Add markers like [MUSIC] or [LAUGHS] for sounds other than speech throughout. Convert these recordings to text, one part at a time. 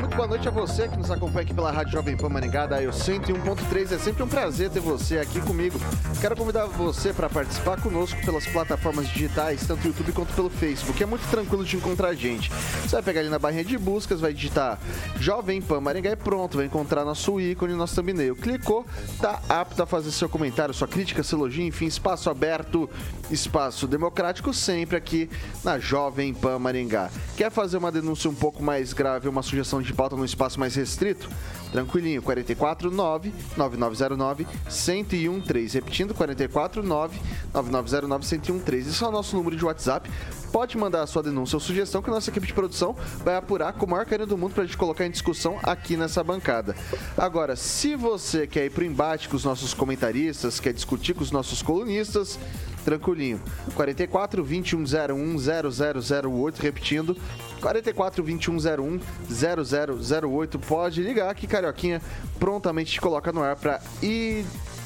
Muito boa noite a você que nos acompanha aqui pela Rádio Jovem Pan Maringá, da Eu 101.3. É sempre um prazer ter você aqui comigo. Quero convidar você para participar conosco pelas plataformas digitais, tanto YouTube quanto pelo Facebook. É muito tranquilo de encontrar a gente. Você vai pegar ali na barrinha de buscas, vai digitar Jovem Pan Maringá e pronto, vai encontrar nosso ícone, nosso thumbnail. Clicou, tá apto a fazer seu comentário, sua crítica, seu elogio, enfim, espaço aberto, espaço democrático sempre aqui na Jovem Pan Maringá. Quer fazer uma denúncia um pouco mais grave, uma sugestão de pauta num espaço mais restrito? Tranquilinho, 449 9909 1013. Repetindo, 449 9909 1013. Esse é o nosso número de WhatsApp. Pode mandar a sua denúncia ou sugestão que a nossa equipe de produção vai apurar com o maior carinho do mundo para a gente colocar em discussão aqui nessa bancada. Agora, se você quer ir para o embate com os nossos comentaristas, quer discutir com os nossos colunistas, tranquilinho. 44 2101 0008, repetindo, 44 2101 0008. Pode ligar que Carioquinha prontamente te coloca no ar para ir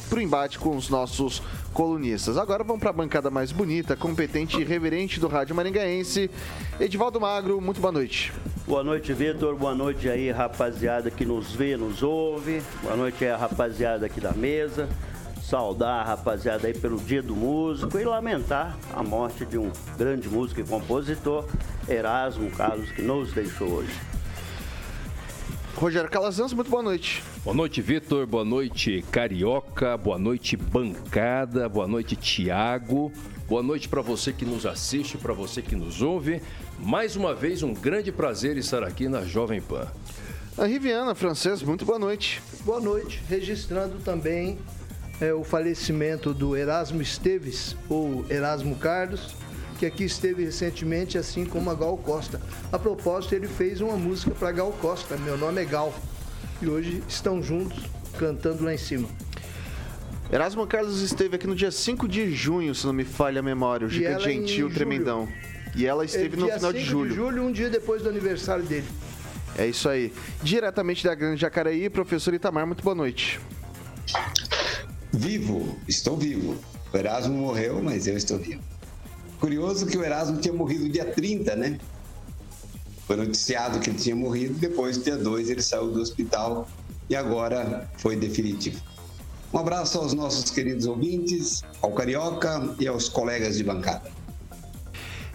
pro embate com os nossos colunistas. Agora vamos para a bancada mais bonita, competente e reverente do Rádio Maringaense. Edivaldo Magro, muito boa noite. Boa noite, Vitor. Boa noite aí, rapaziada que nos vê, nos ouve. Boa noite aí, a rapaziada aqui da mesa saudar a rapaziada aí pelo Dia do Músico e lamentar a morte de um grande músico e compositor, Erasmo Carlos, que nos deixou hoje. Rogério Calazans, muito boa noite. Boa noite, Vitor. Boa noite, Carioca. Boa noite, bancada. Boa noite, Tiago. Boa noite para você que nos assiste, para você que nos ouve. Mais uma vez, um grande prazer estar aqui na Jovem Pan. A Riviana, francês, muito boa noite. Boa noite. Registrando também é, o falecimento do Erasmo Esteves, ou Erasmo Carlos, que aqui esteve recentemente, assim como a Gal Costa. A propósito, ele fez uma música para Gal Costa, Meu Nome é Gal. E hoje estão juntos, cantando lá em cima. Erasmo Carlos esteve aqui no dia 5 de junho, se não me falha a memória, o Giga Gentil Tremendão. E ela esteve no final de julho. de julho, um dia depois do aniversário dele. É isso aí. Diretamente da Grande Jacareí, professor Itamar, muito boa noite. Vivo, estou vivo. O Erasmo morreu, mas eu estou vivo. Curioso que o Erasmo tinha morrido dia 30, né? Foi noticiado que ele tinha morrido, depois, dia 2, ele saiu do hospital e agora foi definitivo. Um abraço aos nossos queridos ouvintes, ao Carioca e aos colegas de bancada.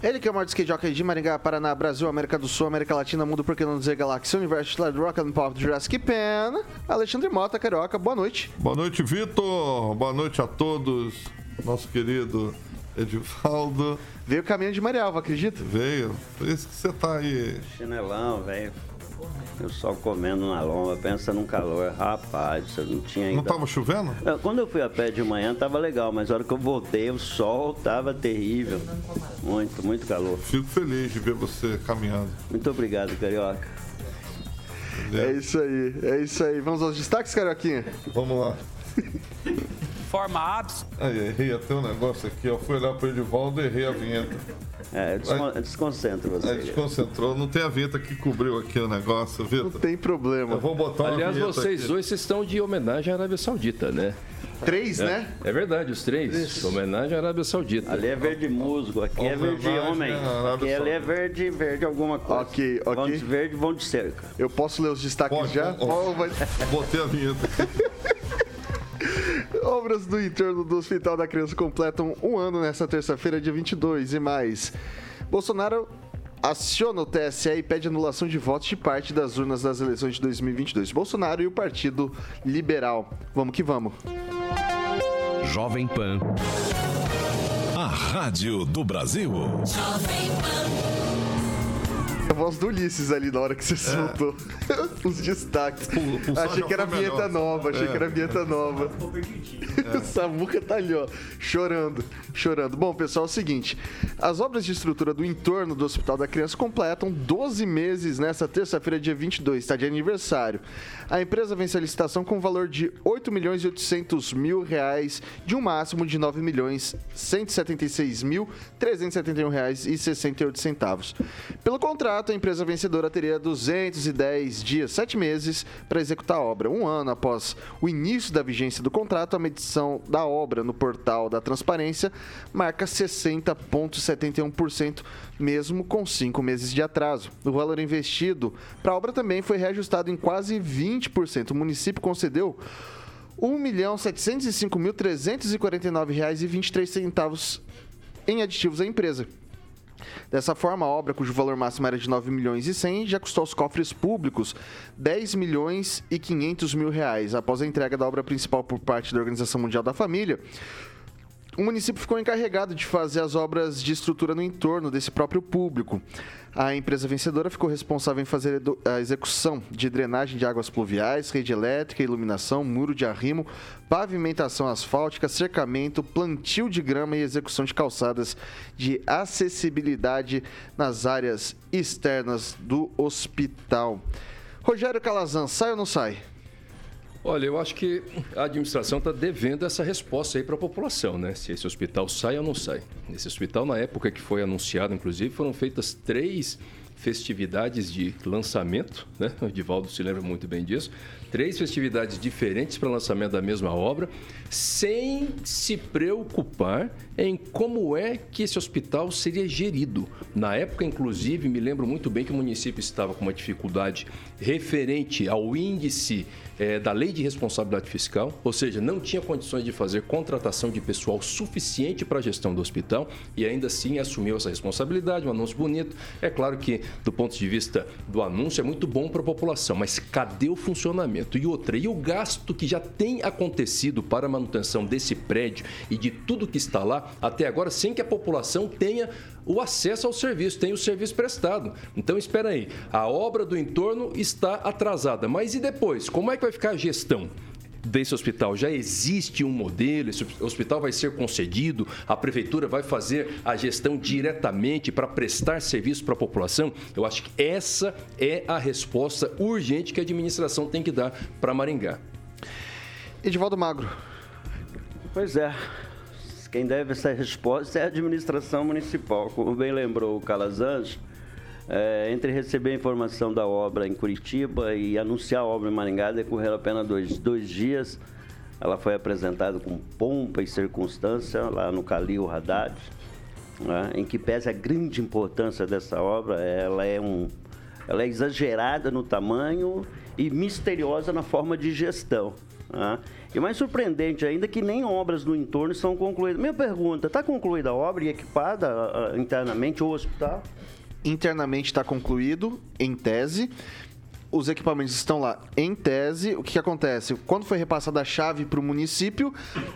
Ele que é o maior skate jockey de Maringá, Paraná, Brasil, América do Sul, América Latina, Mundo, por que não dizer Galáxia, Universo, Rock and Pop, Jurassic Pen, Alexandre Mota, Carioca, boa noite. Boa noite, Vitor. Boa noite a todos. Nosso querido Edivaldo. Veio o caminho de Marialva, acredita? Veio. Por isso que você tá aí. Chinelão, velho. O sol comendo na lomba, pensa num calor. Rapaz, você não tinha ainda. Não tava chovendo? Quando eu fui a pé de manhã tava legal, mas a hora que eu voltei, o sol tava terrível. Muito, muito calor. Fico feliz de ver você caminhando. Muito obrigado, Carioca. É isso aí, é isso aí. Vamos aos destaques, Carioquinha? Vamos lá. [LAUGHS] Forma abs. Aí, errei até um negócio aqui, eu fui olhar pro Edivaldo e errei a vinheta. É, descon desconcentra você. É, desconcentrou. Não tem a vinheta que cobriu aqui o negócio, Vitor? Não tem problema. Eu vou botar uma Aliás, vocês aqui. dois vocês estão de homenagem à Arábia Saudita, né? Três, é, né? É verdade, os três. Isso. Homenagem à Arábia Saudita. Ali é verde musgo, aqui é verde homem. Aqui ali é verde, verde alguma coisa. Ok, ok. Vão de verde, vão de cerca. Eu posso ler os destaques Pode, já? Pode, Botei a vinheta aqui. [LAUGHS] Obras do entorno do Hospital da Criança completam um ano nesta terça-feira, dia 22 e mais. Bolsonaro aciona o TSE e pede anulação de votos de parte das urnas das eleições de 2022. Bolsonaro e o Partido Liberal. Vamos que vamos. Jovem Pan. A rádio do Brasil. A voz do Ulisses ali na hora que você soltou [LAUGHS] os destaques. pulsar achei já que era foi vinheta melhor. nova, achei É. que era vinheta nova. O Samuca tá ali, ó, chorando, chorando. Bom, pessoal, é o seguinte: as obras de estrutura do entorno do Hospital da Criança completam 12 meses nesta terça-feira, dia 22, está de aniversário. A empresa vence a licitação com um valor de 8 milhões e 800 mil reais, de um máximo de 9 milhões 176 mil 371 reais e 68 centavos. Pelo contrato, a empresa vencedora teria 210 dias, 7 meses, para executar a obra. Um ano após o início da vigência do contrato, a medição da obra no portal da transparência marca 60,71%, mesmo com 5 meses de atraso. O valor investido para a obra também foi reajustado em quase 20%. O município concedeu R$ 1.705.349,23 em aditivos à empresa. Dessa forma, a obra, cujo valor máximo era de 9 milhões e 100, já custou aos cofres públicos 10 milhões e 500 mil reais. Após a entrega da obra principal por parte da Organização Mundial da Família, o município ficou encarregado de fazer as obras de estrutura no entorno desse próprio público. A empresa vencedora ficou responsável em fazer a execução de drenagem de águas pluviais, rede elétrica, iluminação, muro de arrimo, pavimentação asfáltica, cercamento, plantio de grama e execução de calçadas de acessibilidade nas áreas externas do hospital. Rogério Calazan, sai ou não sai? Olha, eu acho que a administração está devendo essa resposta aí para a população, né? Se esse hospital sai ou não sai. Esse hospital, na época que foi anunciado, inclusive, foram feitas três festividades de lançamento, né? O Edivaldo se lembra muito bem disso. Três festividades diferentes para lançamento da mesma obra, sem se preocupar em como é que esse hospital seria gerido. Na época, inclusive, me lembro muito bem que o município estava com uma dificuldade referente ao índice eh, da lei de responsabilidade fiscal, ou seja, não tinha condições de fazer contratação de pessoal suficiente para a gestão do hospital e ainda assim assumiu essa responsabilidade, um anúncio bonito. É claro que, do ponto de vista do anúncio, é muito bom para a população, mas cadê o funcionamento? E outra, e o gasto que já tem acontecido para a manutenção desse prédio e de tudo que está lá até agora, sem que a população tenha o acesso ao serviço, tenha o serviço prestado. Então, espera aí, a obra do entorno está atrasada, mas e depois? Como é que vai ficar a gestão? desse hospital? Já existe um modelo? Esse hospital vai ser concedido? A prefeitura vai fazer a gestão diretamente para prestar serviço para a população? Eu acho que essa é a resposta urgente que a administração tem que dar para Maringá. Edivaldo Magro. Pois é. Quem deve essa resposta é a administração municipal. Como bem lembrou o Calazans, é, entre receber a informação da obra em Curitiba e anunciar a obra em Maringá, decorreram apenas dois, dois dias. Ela foi apresentada com pompa e circunstância lá no Calil Haddad, né, em que pese a grande importância dessa obra, ela é, um, ela é exagerada no tamanho e misteriosa na forma de gestão. né. E mais surpreendente ainda que nem obras no entorno estão concluídas. Minha pergunta, está concluída a obra e equipada ah, ah, internamente o hospital? internamente está concluído, em tese. Os equipamentos estão lá em tese. O que, que acontece? Quando foi repassada a chave para o município,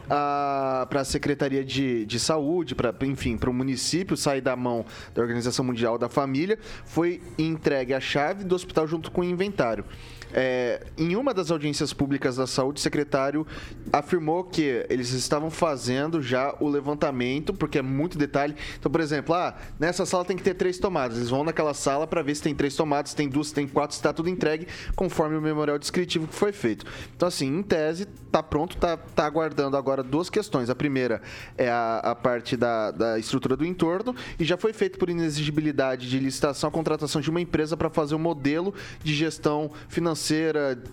para a Secretaria de, de Saúde, pra, enfim, para o município sair da mão da Organização Mundial da Família, foi entregue a chave do hospital junto com o inventário. É, em uma das audiências públicas da saúde, o secretário afirmou que eles estavam fazendo já o levantamento, porque é muito detalhe. Então, por exemplo, ah, nessa sala tem que ter três tomadas. Eles vão naquela sala para ver se tem três tomadas, se tem duas, se tem quatro, se está tudo entregue, conforme o memorial descritivo que foi feito. Então, assim, em tese, tá pronto, tá, tá aguardando agora duas questões. A primeira é a, a parte da, da estrutura do entorno, e já foi feito por inexigibilidade de licitação a contratação de uma empresa para fazer um modelo de gestão financeira,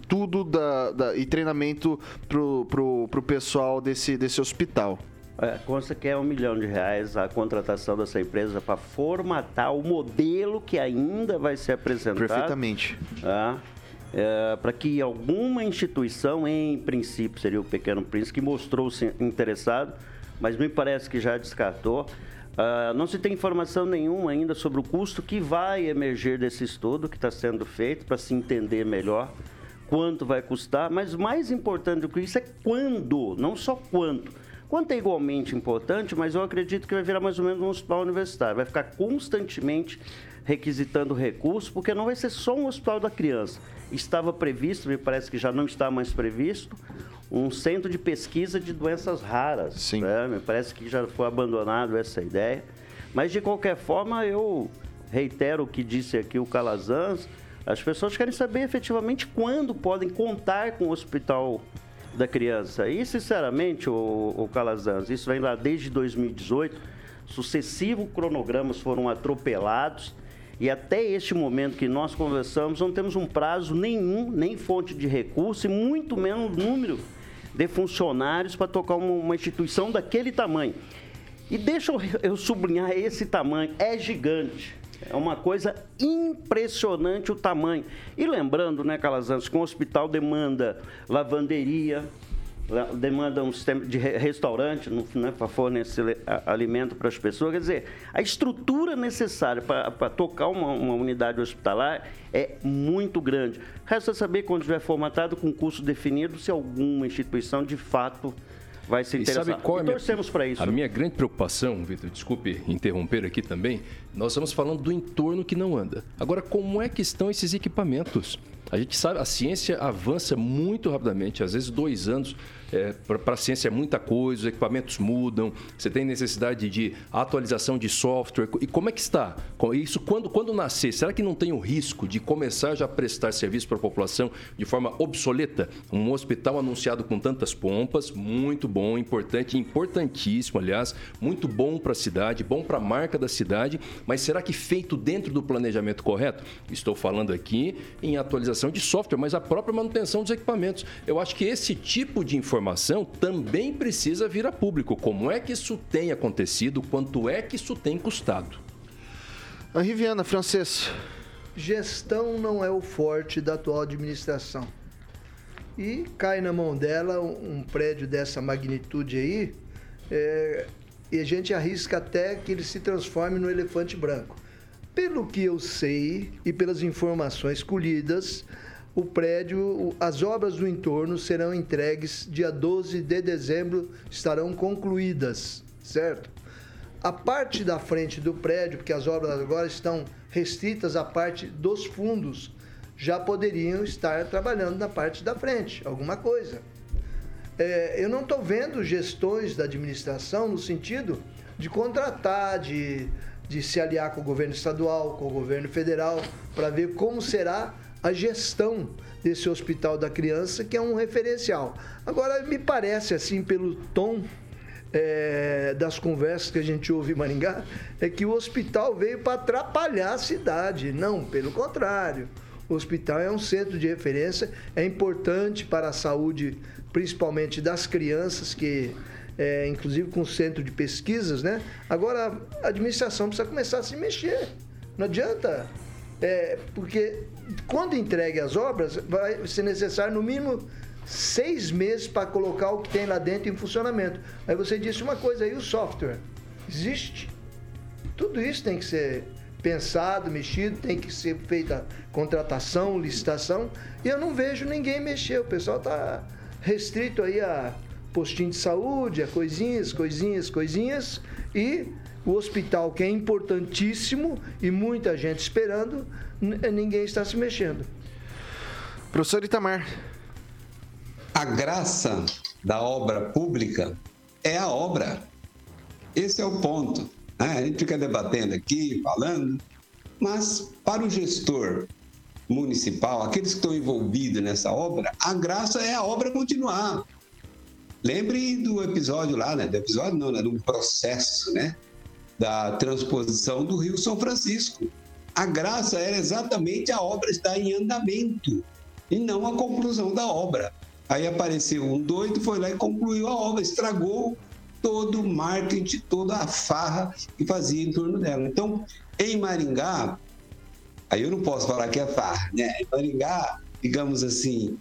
tudo da, da- e treinamento pro, pro, pro pessoal desse, desse hospital. É, consta que é um milhão de reais a contratação dessa empresa para formatar o modelo que ainda vai ser apresentado. Perfeitamente. para que alguma instituição, em princípio seria o Pequeno Príncipe, que mostrou-se interessado, mas me parece que já descartou. Ah, não se tem informação nenhuma ainda sobre o custo que vai emergir desse estudo que está sendo feito para se entender melhor quanto vai custar, mas mais importante do que isso é quando, não só quanto, Quanto é igualmente importante, mas eu acredito que vai virar mais ou menos um hospital universitário. Vai ficar constantemente requisitando recursos, porque não vai ser só um hospital da criança. Estava previsto, me parece que já não está mais previsto, um centro de pesquisa de doenças raras. Sim. né? Me parece que já foi abandonado essa ideia. Mas, de qualquer forma, eu reitero o que disse aqui o Calazans. As pessoas querem saber efetivamente quando podem contar com o hospital da criança. E, sinceramente, o, o Calazans, isso vem lá desde 2018. Sucessivos cronogramas foram atropelados. E até este momento que nós conversamos, não temos um prazo nenhum, nem fonte de recurso, e muito menos número de funcionários para tocar uma, uma instituição daquele tamanho. E deixa eu, eu sublinhar esse tamanho, é gigante. É uma coisa impressionante o tamanho. E lembrando, né, Calazans, que um hospital demanda lavanderia, la- demanda um sistema de re- restaurante né, para fornecer alimento para as pessoas. Quer dizer, a estrutura necessária para para tocar uma, uma unidade hospitalar é muito grande. Resta saber, quando estiver formatado, com curso definido, se alguma instituição de fato vai se E interessar. sabe qual é E torcemos para isso. A minha grande preocupação, Vitor, desculpe interromper aqui também, nós estamos falando do entorno que não anda. Agora, como é que estão esses equipamentos? A gente sabe, a ciência avança muito rapidamente, às vezes dois anos. Para a ciência é muita coisa, os equipamentos mudam, você tem necessidade de atualização de software. E como é que está? Isso quando, quando nascer, será que não tem o risco de começar já a prestar serviço para a população de forma obsoleta? Um hospital anunciado com tantas pompas, muito bom, importante, importantíssimo, aliás, muito bom para a cidade, bom para a marca da cidade, mas será que feito dentro do planejamento correto? Estou falando aqui em atualização de software, mas a própria manutenção dos equipamentos. Eu acho que esse tipo de informação também precisa vir a público. Como é que isso tem acontecido? Quanto é que isso tem custado? Henri Viana, francês. Gestão não é o forte da atual administração. E cai na mão dela um um prédio dessa magnitude aí, é, e a gente arrisca até que ele se transforme no elefante branco. Pelo que eu sei e pelas informações colhidas, o prédio, as obras do entorno serão entregues dia 12 de dezembro, estarão concluídas, certo? A parte da frente do prédio, porque as obras agora estão restritas à parte dos fundos, já poderiam estar trabalhando na parte da frente, alguma coisa. É, eu não estou vendo gestões da administração no sentido de contratar, de, de se aliar com o governo estadual, com o governo federal, para ver como será a gestão desse hospital da criança, que é um referencial. Agora, me parece, assim, pelo tom é, das conversas que a gente ouve em Maringá, é que o hospital veio para atrapalhar a cidade. Não, pelo contrário. O hospital é um centro de referência, é importante para a saúde, principalmente das crianças, que é, inclusive com o centro de pesquisas, né? Agora a administração precisa começar a se mexer. Não adianta. É, porque quando entregue as obras, vai ser necessário no mínimo seis meses para colocar o que tem lá dentro em funcionamento. Aí você disse uma coisa aí, o software. Existe. Tudo isso tem que ser pensado, mexido, tem que ser feita contratação, licitação, e eu não vejo ninguém mexer. O pessoal está restrito aí a postinho de saúde, a coisinhas, coisinhas, coisinhas, e o hospital, que é importantíssimo e muita gente esperando, ninguém está se mexendo. Professor Itamar. A graça da obra pública é a obra. Esse é o ponto. né? A gente fica debatendo aqui, falando, mas para o gestor municipal, aqueles que estão envolvidos nessa obra, a graça é a obra continuar. Lembre do episódio lá, né? Do episódio não, né? Do processo, né? Da transposição do Rio São Francisco. A graça era exatamente a obra estar em andamento e não a conclusão da obra. Aí apareceu um doido, foi lá e concluiu a obra, estragou todo o marketing, toda a farra que fazia em torno dela. Então, em Maringá, aí eu não posso falar que é farra, né? Em Maringá, digamos assim,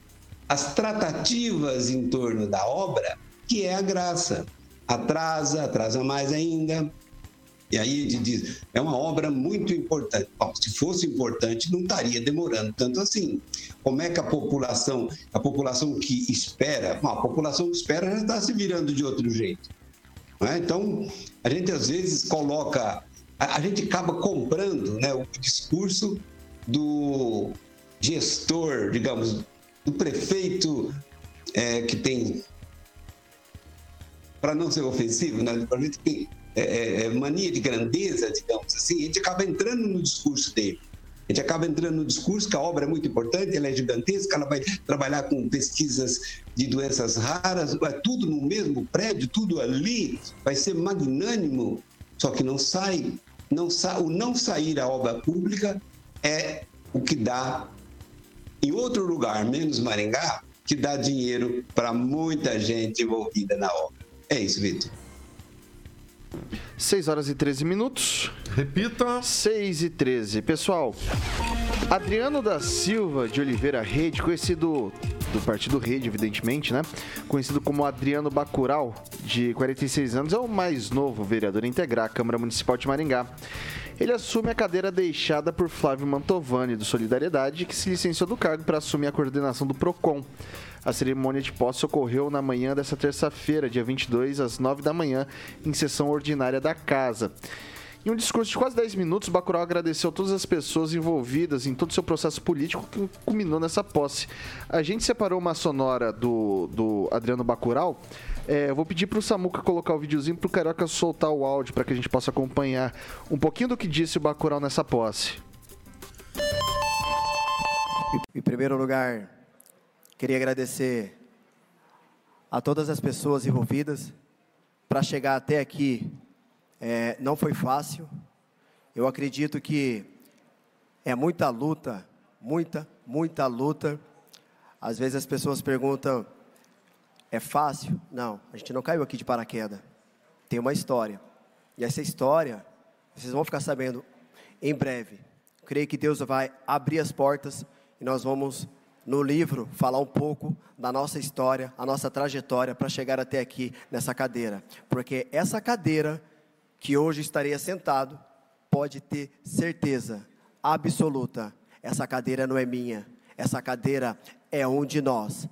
as tratativas em torno da obra, que é a graça. Atrasa, atrasa mais ainda. E aí gente diz, é uma obra muito importante. Bom, se fosse importante, não estaria demorando tanto assim. Como é que a população, a população que espera, bom, a população que espera já está se virando de outro jeito. É? Então, a gente às vezes coloca, a, a gente acaba comprando né, o discurso do gestor, digamos, do prefeito é, que tem, para não ser ofensivo, né, que tem é, é, é, mania de grandeza, digamos assim, a gente acaba entrando no discurso dele. A gente acaba entrando no discurso que a obra é muito importante, ela é gigantesca, ela vai trabalhar com pesquisas de doenças raras, é tudo no mesmo prédio, tudo ali, vai ser magnânimo, só que não sai, não sa, o não sair a obra pública é o que dá em outro lugar, menos Maringá, que dá dinheiro para muita gente envolvida na obra. É isso, Vitor. 6 horas e 13 minutos. Repita. 6 e 13. Pessoal, Adriano da Silva de Oliveira Rede, conhecido do partido Rede, evidentemente, né? Conhecido como Adriano Bacural, de 46 anos, é o mais novo vereador a integrar a Câmara Municipal de Maringá. Ele assume a cadeira deixada por Flávio Mantovani, do Solidariedade, que se licenciou do cargo para assumir a coordenação do PROCON. A cerimônia de posse ocorreu na manhã dessa terça-feira, dia 22, às 9 da manhã, em sessão ordinária da casa. Em um discurso de quase 10 minutos, Bacurau agradeceu todas as pessoas envolvidas em todo o seu processo político que culminou nessa posse. A gente separou uma sonora do, do Adriano Bacurau. É, eu vou pedir para o Samuca colocar o videozinho o Carioca soltar o áudio para que a gente possa acompanhar um pouquinho do que disse o Bacurau nessa posse. Em primeiro lugar, Queria agradecer a todas as pessoas envolvidas. Para chegar até aqui, é, não foi fácil. Eu acredito que é muita luta, muita, muita luta. Às vezes as pessoas perguntam: é fácil? Não, a gente não caiu aqui de paraquedas. Tem uma história. E essa história, vocês vão ficar sabendo em breve. creio que Deus vai abrir as portas e nós vamos no livro falar um pouco da nossa história, a nossa trajetória para chegar até aqui nessa cadeira. Porque essa cadeira que hoje estarei sentado, pode ter certeza absoluta, essa cadeira não é minha, essa cadeira é um de nós,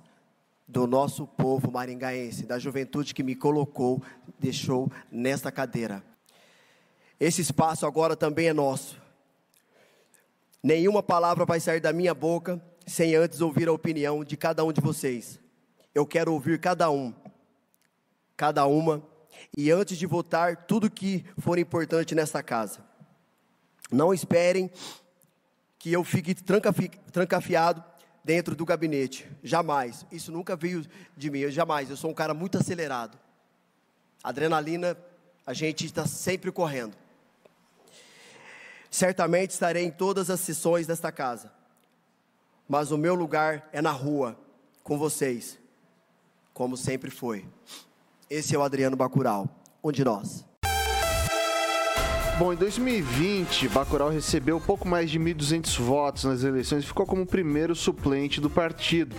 do nosso povo maringaense, da juventude que me colocou, deixou nessa cadeira. Esse espaço agora também é nosso. Nenhuma palavra vai sair da minha boca sem antes ouvir a opinião de cada um de vocês. Eu quero ouvir cada um, cada uma, e antes de votar tudo que for importante nessa casa. Não esperem que eu fique trancafiado dentro do gabinete. Jamais. Isso nunca veio de mim. Eu jamais. Eu sou um cara muito acelerado. Adrenalina, a gente está sempre correndo. Certamente estarei em todas as sessões desta casa mas o meu lugar é na rua, com vocês, como sempre foi. Esse é o Adriano Bacural, um de nós. Bom, em 2020, Bacurau recebeu pouco mais de 1.200 votos nas eleições e ficou como primeiro suplente do partido.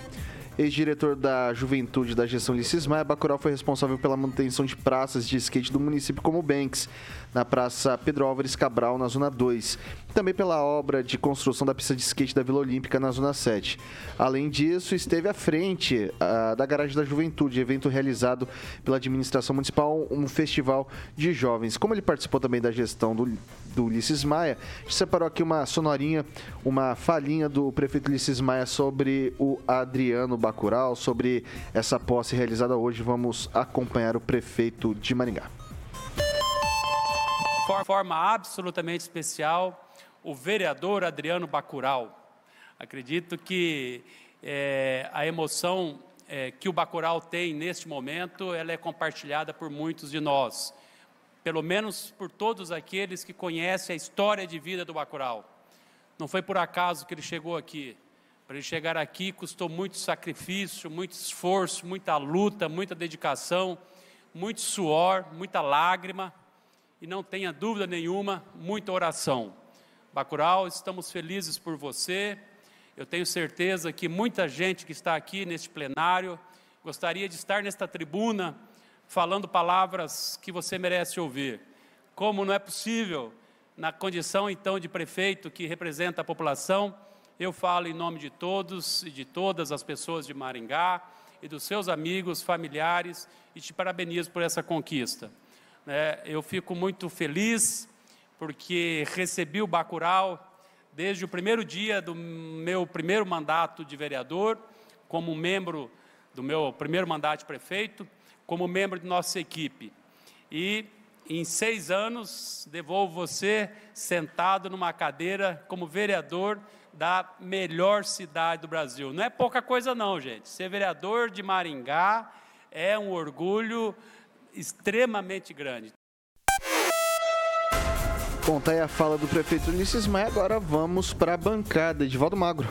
Ex-diretor da Juventude da gestão Ulisses Maia, Bacurau foi responsável pela manutenção de praças de skate do município como Banks, na Praça Pedro Álvares Cabral, na Zona 2. Também pela obra de construção da pista de skate da Vila Olímpica, na Zona 7. Além disso, esteve à frente uh, da Garagem da Juventude, evento realizado pela administração municipal, um festival de jovens. Como ele participou também da gestão do, do Ulisses Maia, a gente separou aqui uma sonorinha, uma falinha do prefeito Ulisses Maia sobre o Adriano Bacural, sobre essa posse realizada hoje. Vamos acompanhar o prefeito de Maringá. Forma absolutamente especial, o vereador Adriano Bacural. Acredito que é, a emoção é, que o Bacural tem neste momento, ela é compartilhada por muitos de nós pelo menos por todos aqueles que conhecem a história de vida do Bacurau. Não foi por acaso que ele chegou aqui. Para ele chegar aqui custou muito sacrifício, muito esforço, muita luta, muita dedicação, muito suor, muita lágrima e não tenha dúvida nenhuma, muita oração. Bacurau, estamos felizes por você. Eu tenho certeza que muita gente que está aqui neste plenário gostaria de estar nesta tribuna falando palavras que você merece ouvir. Como não é possível, na condição então de prefeito que representa a população, eu falo em nome de todos e de todas as pessoas de Maringá e dos seus amigos, familiares e te parabenizo por essa conquista. né? Eu fico muito feliz porque recebi o Bacurau desde o primeiro dia do meu primeiro mandato de vereador, como membro do meu primeiro mandato de prefeito, como membro de nossa equipe. E em seis anos devolvo você sentado numa cadeira como vereador da melhor cidade do Brasil. Não é pouca coisa não, gente. Ser vereador de Maringá é um orgulho extremamente grande. Tá aí a fala do prefeito Ulisses Maia, agora vamos para a bancada. Edivaldo Magro.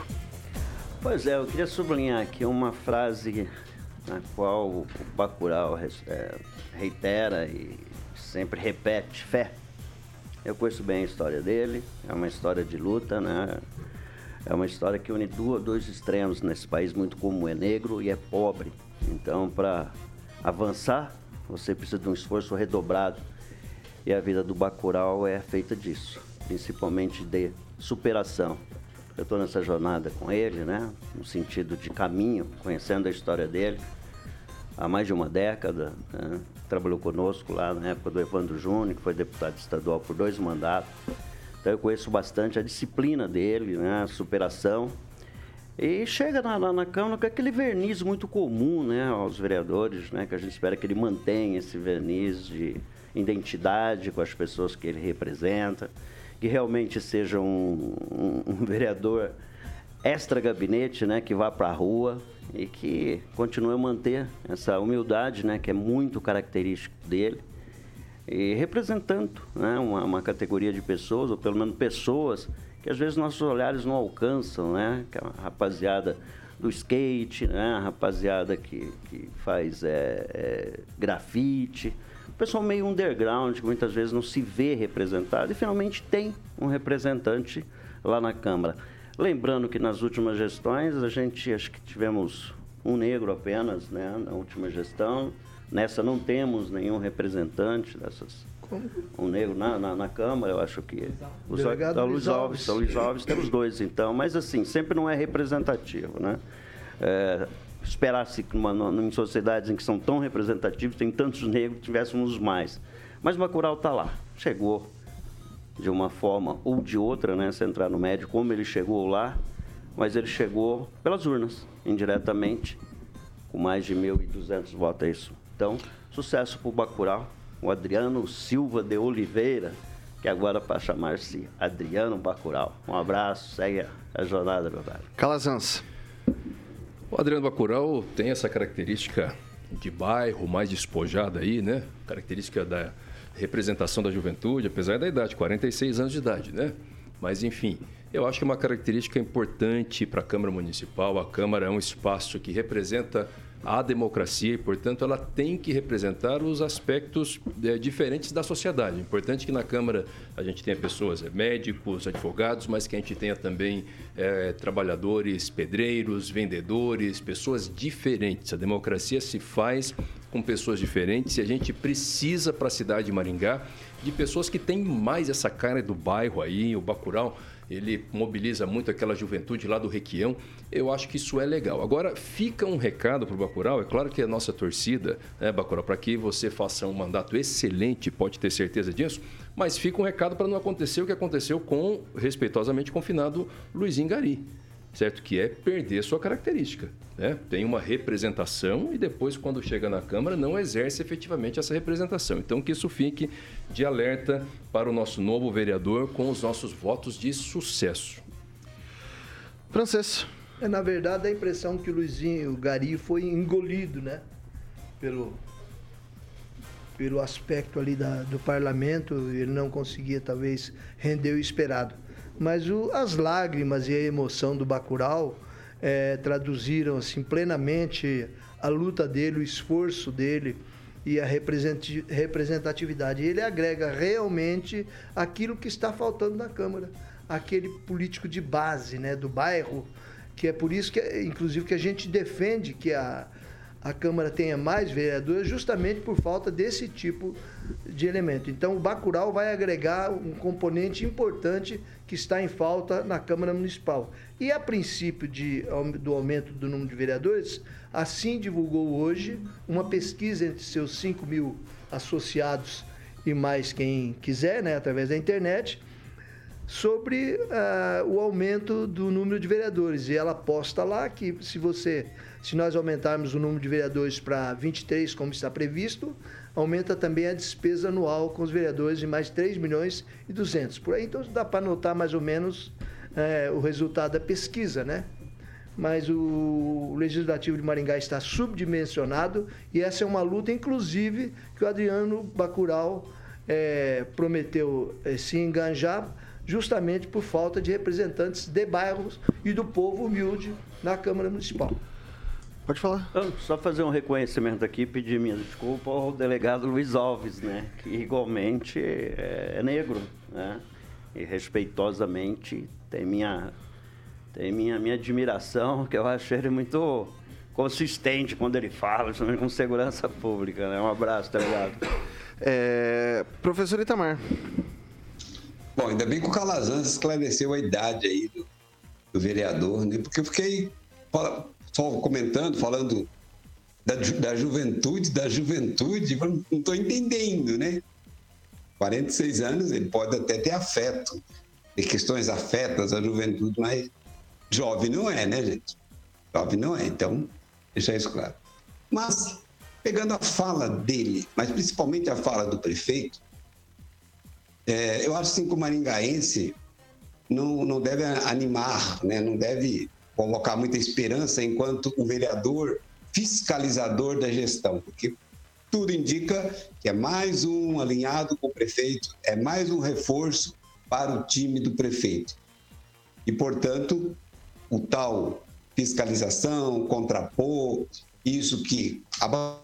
Pois é, eu queria sublinhar aqui uma frase na qual o Bacurau é, reitera e sempre repete, fé. Eu conheço bem a história dele, é uma história de luta, né? É uma história que une dois extremos nesse país muito comum, é negro e é pobre. Então, para avançar, você precisa de um esforço redobrado. E a vida do Bacurau é feita disso, principalmente de superação. Eu estou nessa jornada com ele, né? No sentido de caminho, conhecendo a história dele há mais de uma década. Né? Trabalhou conosco lá na época do Evandro Júnior, que foi deputado estadual por dois mandatos. Então eu conheço bastante a disciplina dele, né? a superação. E chega na, na, na, Câmara com aquele verniz muito comum né, aos vereadores, né, que a gente espera que ele mantenha esse verniz de identidade com as pessoas que ele representa, que realmente seja um, um, [LAUGHS] um vereador extra-gabinete, né, que vá para a rua, e que continue a manter essa humildade, né, que é muito característico dele, e representando né, uma, uma categoria de pessoas, ou pelo menos pessoas que às vezes nossos olhares não alcançam, né, que é a rapaziada do skate, né, a rapaziada que, que faz é, é, grafite, pessoal meio underground, que muitas vezes não se vê representado, e finalmente tem um representante lá na Câmara. Lembrando que nas últimas gestões a gente acho que tivemos um negro apenas, né, na última gestão. Nessa não temos nenhum representante dessas. Como? Um negro na, na, na Câmara, eu acho que. O Delegado Luiz Alves. Luiz Alves, temos dois então, mas assim, sempre não é representativo, né? É, Esperar-se que uma, em sociedades em que são tão representativos, tem tantos negros, tivéssemos mais. Mas Bacurau está lá, chegou, de uma forma ou de outra, né, sem entrar no médio, como ele chegou lá, mas ele chegou pelas urnas, indiretamente, com mais de 1.200 votos, é isso. Então, sucesso para o Bacurau, o Adriano Silva de Oliveira, que agora para chamar-se Adriano Bacurau. Um abraço, segue a jornada, meu velho. Calazans. O Adriano Bacurau tem essa característica de bairro mais despojado aí, né? Característica da representação da juventude, apesar da idade, 46 anos de idade, né? Mas, enfim, eu acho que é uma característica importante para a Câmara Municipal. A Câmara é um espaço que representa a democracia e, portanto, ela tem que representar os aspectos é, diferentes da sociedade. É importante que na Câmara a gente tenha pessoas, é, médicos, advogados, mas que a gente tenha também é, trabalhadores, pedreiros, vendedores, pessoas diferentes. A democracia se faz com pessoas diferentes e a gente precisa para a cidade de Maringá de pessoas que têm mais essa cara do bairro aí, o Bacurau ele mobiliza muito aquela juventude lá do Requião. Eu acho que isso é legal. Agora, fica um recado para o Bacurau. É claro que a nossa torcida, né, Bacurau, para que você faça um mandato excelente, pode ter certeza disso, mas fica um recado para não acontecer o que aconteceu com, respeitosamente, confinado Luizinho Gari certo? Que é perder sua característica. Né? Tem uma representação e depois, quando chega na Câmara, não exerce efetivamente essa representação. Então, que isso fique de alerta para o nosso novo vereador com os nossos votos de sucesso. Francês. É, na verdade, a impressão que o Luizinho o Gari foi engolido, né? Pelo, pelo aspecto ali da, do parlamento, ele não conseguia, talvez, render o esperado mas o, as lágrimas e a emoção do Bacurau é, traduziram assim plenamente a luta dele, o esforço dele e a representatividade. Ele agrega realmente aquilo que está faltando na Câmara, aquele político de base, né, do bairro, que é por isso que, inclusive, que a gente defende que a, a Câmara tenha mais vereadores, justamente por falta desse tipo de elemento. Então, o Bacurau vai agregar um componente importante que está em falta na Câmara Municipal. E a princípio de, do aumento do número de vereadores, assim divulgou hoje uma pesquisa entre seus 5 mil associados e mais quem quiser, né, através da internet, sobre ah, o aumento do número de vereadores. E ela posta lá que se você, se nós aumentarmos o número de vereadores para 23, como está previsto, aumenta também a despesa anual com os vereadores de mais 3 milhões e 200. Por aí, então dá para notar mais ou menos eh, o resultado da pesquisa, né? Mas o Legislativo de Maringá está subdimensionado e essa é uma luta, inclusive, que o Adriano Bacural eh, prometeu eh, se enganjar justamente por falta de representantes de bairros e do povo humilde na Câmara Municipal. Pode falar. Eu só fazer um reconhecimento aqui, pedir minha desculpa ao delegado Luiz Alves, né? Que igualmente é, é negro, né? E respeitosamente tem minha, tem minha, minha admiração, que eu acho ele muito consistente quando ele fala, principalmente com segurança pública, né? Um abraço, delegado. É, professor Itamar. Bom, ainda bem que o Calazans esclareceu a idade aí do, do vereador, né? Porque eu fiquei só comentando, falando da, ju- da juventude, da juventude, não estou entendendo, né? 46 anos, ele pode até ter afeto, ter questões afetas à juventude, mas jovem não é, né, gente? Jovem não é, então, deixar isso claro. Mas, pegando a fala dele, mas principalmente a fala do prefeito, é, eu acho assim que o maringaense não, não deve animar, né? não deve colocar muita esperança enquanto o vereador fiscalizador da gestão, porque tudo indica que é mais um alinhado com o prefeito, é mais um reforço para o time do prefeito. E, portanto, o tal fiscalização, contrapor, isso que a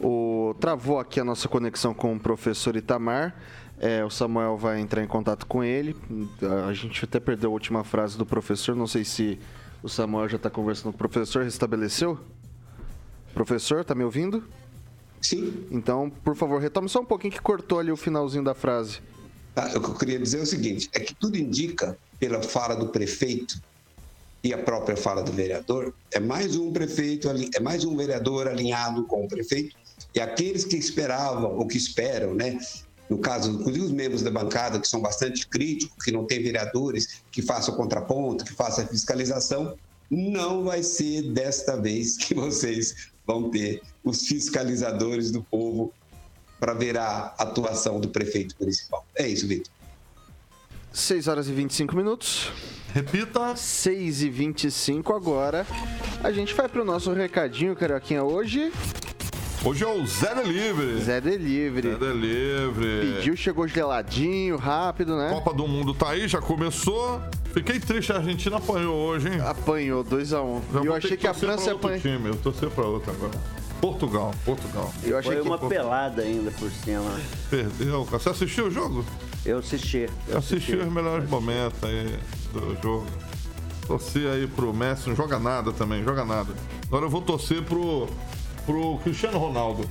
O, travou aqui a nossa conexão com o professor Itamar. É, o Samuel vai entrar em contato com ele. A gente até perdeu a última frase do professor. Não sei se o Samuel já está conversando com o professor. Restabeleceu? Professor, tá me ouvindo? Sim. Então, por favor, retome só um pouquinho que cortou ali o finalzinho da frase. Tá, o que eu queria dizer é o seguinte: é que tudo indica, pela fala do prefeito e a própria fala do vereador, é mais um prefeito, é mais um vereador alinhado com o prefeito, e aqueles que esperavam, ou que esperam, né? No caso, inclusive os membros da bancada, que são bastante críticos, que não tem vereadores que façam contraponto, que façam fiscalização, não vai ser desta vez que vocês vão ter os fiscalizadores do povo para ver a atuação do prefeito municipal. É isso, Vitor. 6 horas e 25 minutos. Repita. 6 e 25 agora. A gente vai pro nosso recadinho, Carioquinha, hoje. Hoje é o Zé Delivery. Zé Delivery. Zé Delivery. Pediu, chegou geladinho, rápido, né? Copa do Mundo tá aí, já começou. Fiquei triste, a Argentina apanhou hoje, hein? Apanhou 2x1. Já E eu achei ter que a torcer França pra ia outro apanhar. time, eu torcer pra outro agora. Portugal, Portugal. Eu achei Foi que uma pelada ainda por cima. Perdeu. cara. Você assistiu o jogo? Eu assisti. Eu assisti os melhores momentos aí do jogo. Torci aí pro Messi, não joga nada também, joga nada. Agora eu vou torcer pro, pro Cristiano Ronaldo. Do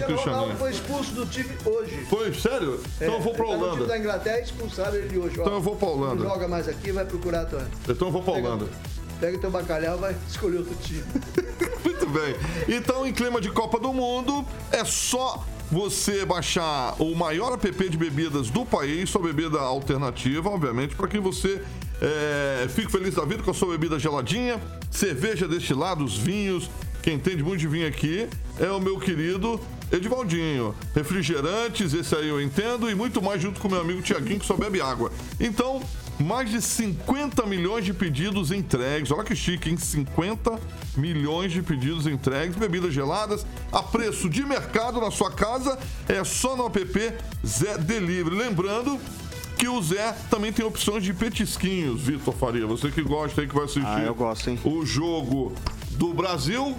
Cristiano Ronaldo Cristianinho. foi expulso do time hoje. Foi, sério? Então eu vou pra tá no time Holanda. da Inglaterra e expulsaram ele hoje. ó. Então eu vou pra Holanda. Não joga mais aqui, vai procurar tua. Então eu vou pra Holanda. Pega teu bacalhau vai [LAUGHS] escolher outro time. [LAUGHS] Muito bem. Então, em clima de Copa do Mundo, é só você baixar o maior app de bebidas do país, sua bebida alternativa, obviamente, para que você é, fique feliz da vida com a sua bebida geladinha, cerveja destilados, vinhos. Quem entende muito de vinho aqui é o meu querido Edivaldinho. Refrigerantes, esse aí eu entendo, e muito mais junto com meu amigo Tiaguinho, que só bebe água. Então, mais de 50 milhões de pedidos entregues. Olha que chique, hein? 50 milhões de pedidos entregues, bebidas geladas, a preço de mercado na sua casa. É só no app Zé Delivery. Lembrando que o Zé também tem opções de petisquinhos, Vitor Faria. Você que gosta aí, que vai assistir Ah, eu gosto, hein? o jogo do Brasil,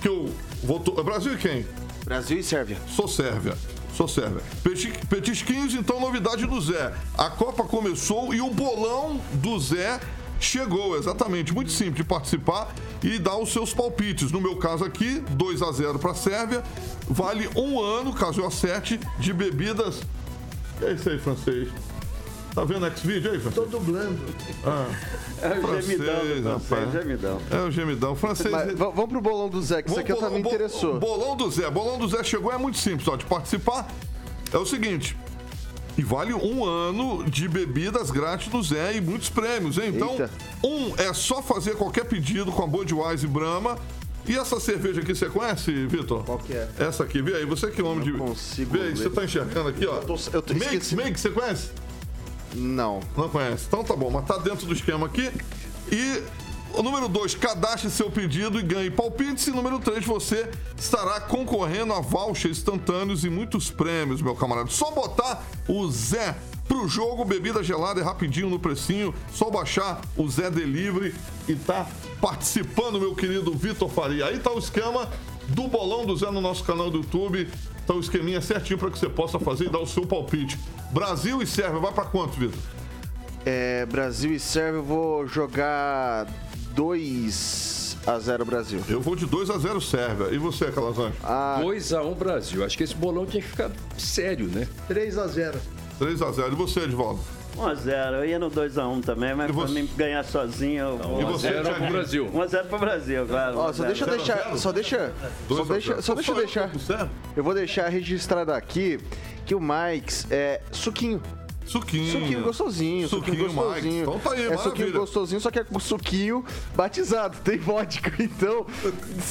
que eu vou... to- Brasil e quem? Brasil e Sérvia. Sou Sérvia. Sou Sérvia. Peti- Petisquinhos, então, novidade do Zé. A Copa começou e o bolão do Zé chegou, exatamente. Muito simples de participar e dar os seus palpites. No meu caso aqui, 2 a 0 para a Sérvia. Vale um ano, caso eu acerte, de bebidas. É isso aí, francês? Tá vendo X-Video aí, Tô francês? dublando. Ah, É o francês, gemidão francês, rapaz. gemidão. É o gemidão. Francês. Mas, v- vamos pro bolão do Zé, que isso aqui também me interessou. Bolão do Zé. Bolão do Zé chegou, é muito simples, ó. De participar, é o seguinte. E vale um ano de bebidas grátis do Zé e muitos prêmios, hein? Então, Eita. um é só fazer qualquer pedido com a Budweiser e Brahma. E essa cerveja aqui você conhece, Vitor? Qual que é? Essa aqui, vê aí, você que é homem de. consigo Vê aí, ler. você tá enxergando aqui, ó. Eu tô- eu tô- Make. Make, você conhece? Não. Não conhece. Então tá bom, mas tá dentro do esquema aqui. E o número 2, cadastre seu pedido e ganhe palpites. E número 3, você estará concorrendo a vouchers instantâneos e muitos prêmios, meu camarada. Só botar o Zé pro jogo, bebida gelada é rapidinho no precinho. Só baixar o Zé Delivery e tá participando, meu querido Vitor Faria. Aí tá o esquema do bolão do Zé no nosso canal do YouTube. Tá o esqueminha certinho para que você possa fazer e dar o seu palpite. Brasil e Sérvia, vai para quanto, Vitor? É, Brasil e Sérvia, eu vou jogar 2 a 0 Brasil. Eu vou de 2 a 0 Sérvia. E você, Calazans? Ah, 2x1 Brasil. Acho que esse bolão tinha que ficar sério, né? 3 a 0 3 a 0 E você, Edvaldo? 1x0. Eu ia no 2x1 também, mas E pra você? mim ganhar sozinho, eu vou. E você, 0 pro? Brasil. 1x0 pro Brasil, claro. ó, só 1 a 0. deixa eu deixar, só deixa, só 2 a deixa, 0. só deixa eu Só deixar. Eu vou deixar registrado aqui que o Mike's é suquinho. Suquinho. Suquinho gostosinho, suquinho, Suquinho, gostosinho. Mike. Então tá aí, é suquinho maravilha. gostosinho, só que é suquinho batizado, tem vodka. [LAUGHS] Então,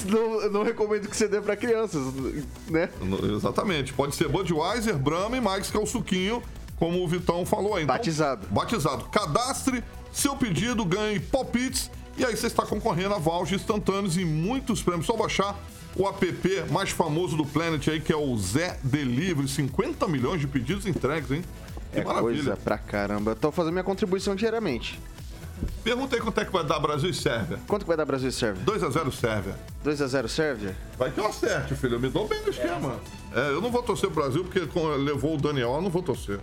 não, eu não recomendo que você dê pra crianças, né? Exatamente. Pode ser Budweiser, Brahma e Mike's, que é o suquinho, como o Vitão falou aí. Então, Batizado. Batizado. Cadastre seu pedido, ganhe palpites e aí você está concorrendo a vouchers instantâneos e muitos prêmios. Só baixar o app mais famoso do Planet aí, que é o Zé Delivery. 50 milhões de pedidos entregues, hein? Que É maravilha. coisa pra caramba. Tô fazendo minha contribuição diariamente. Pergunta aí quanto é que vai dar Brasil e Sérvia. Quanto que vai dar Brasil e Sérvia? 2x0 Sérvia. 2x0 Sérvia? Vai que eu acerte, filho. Eu me dou bem no esquema. É, eu não vou torcer pro Brasil porque levou o Daniel, eu não vou torcer.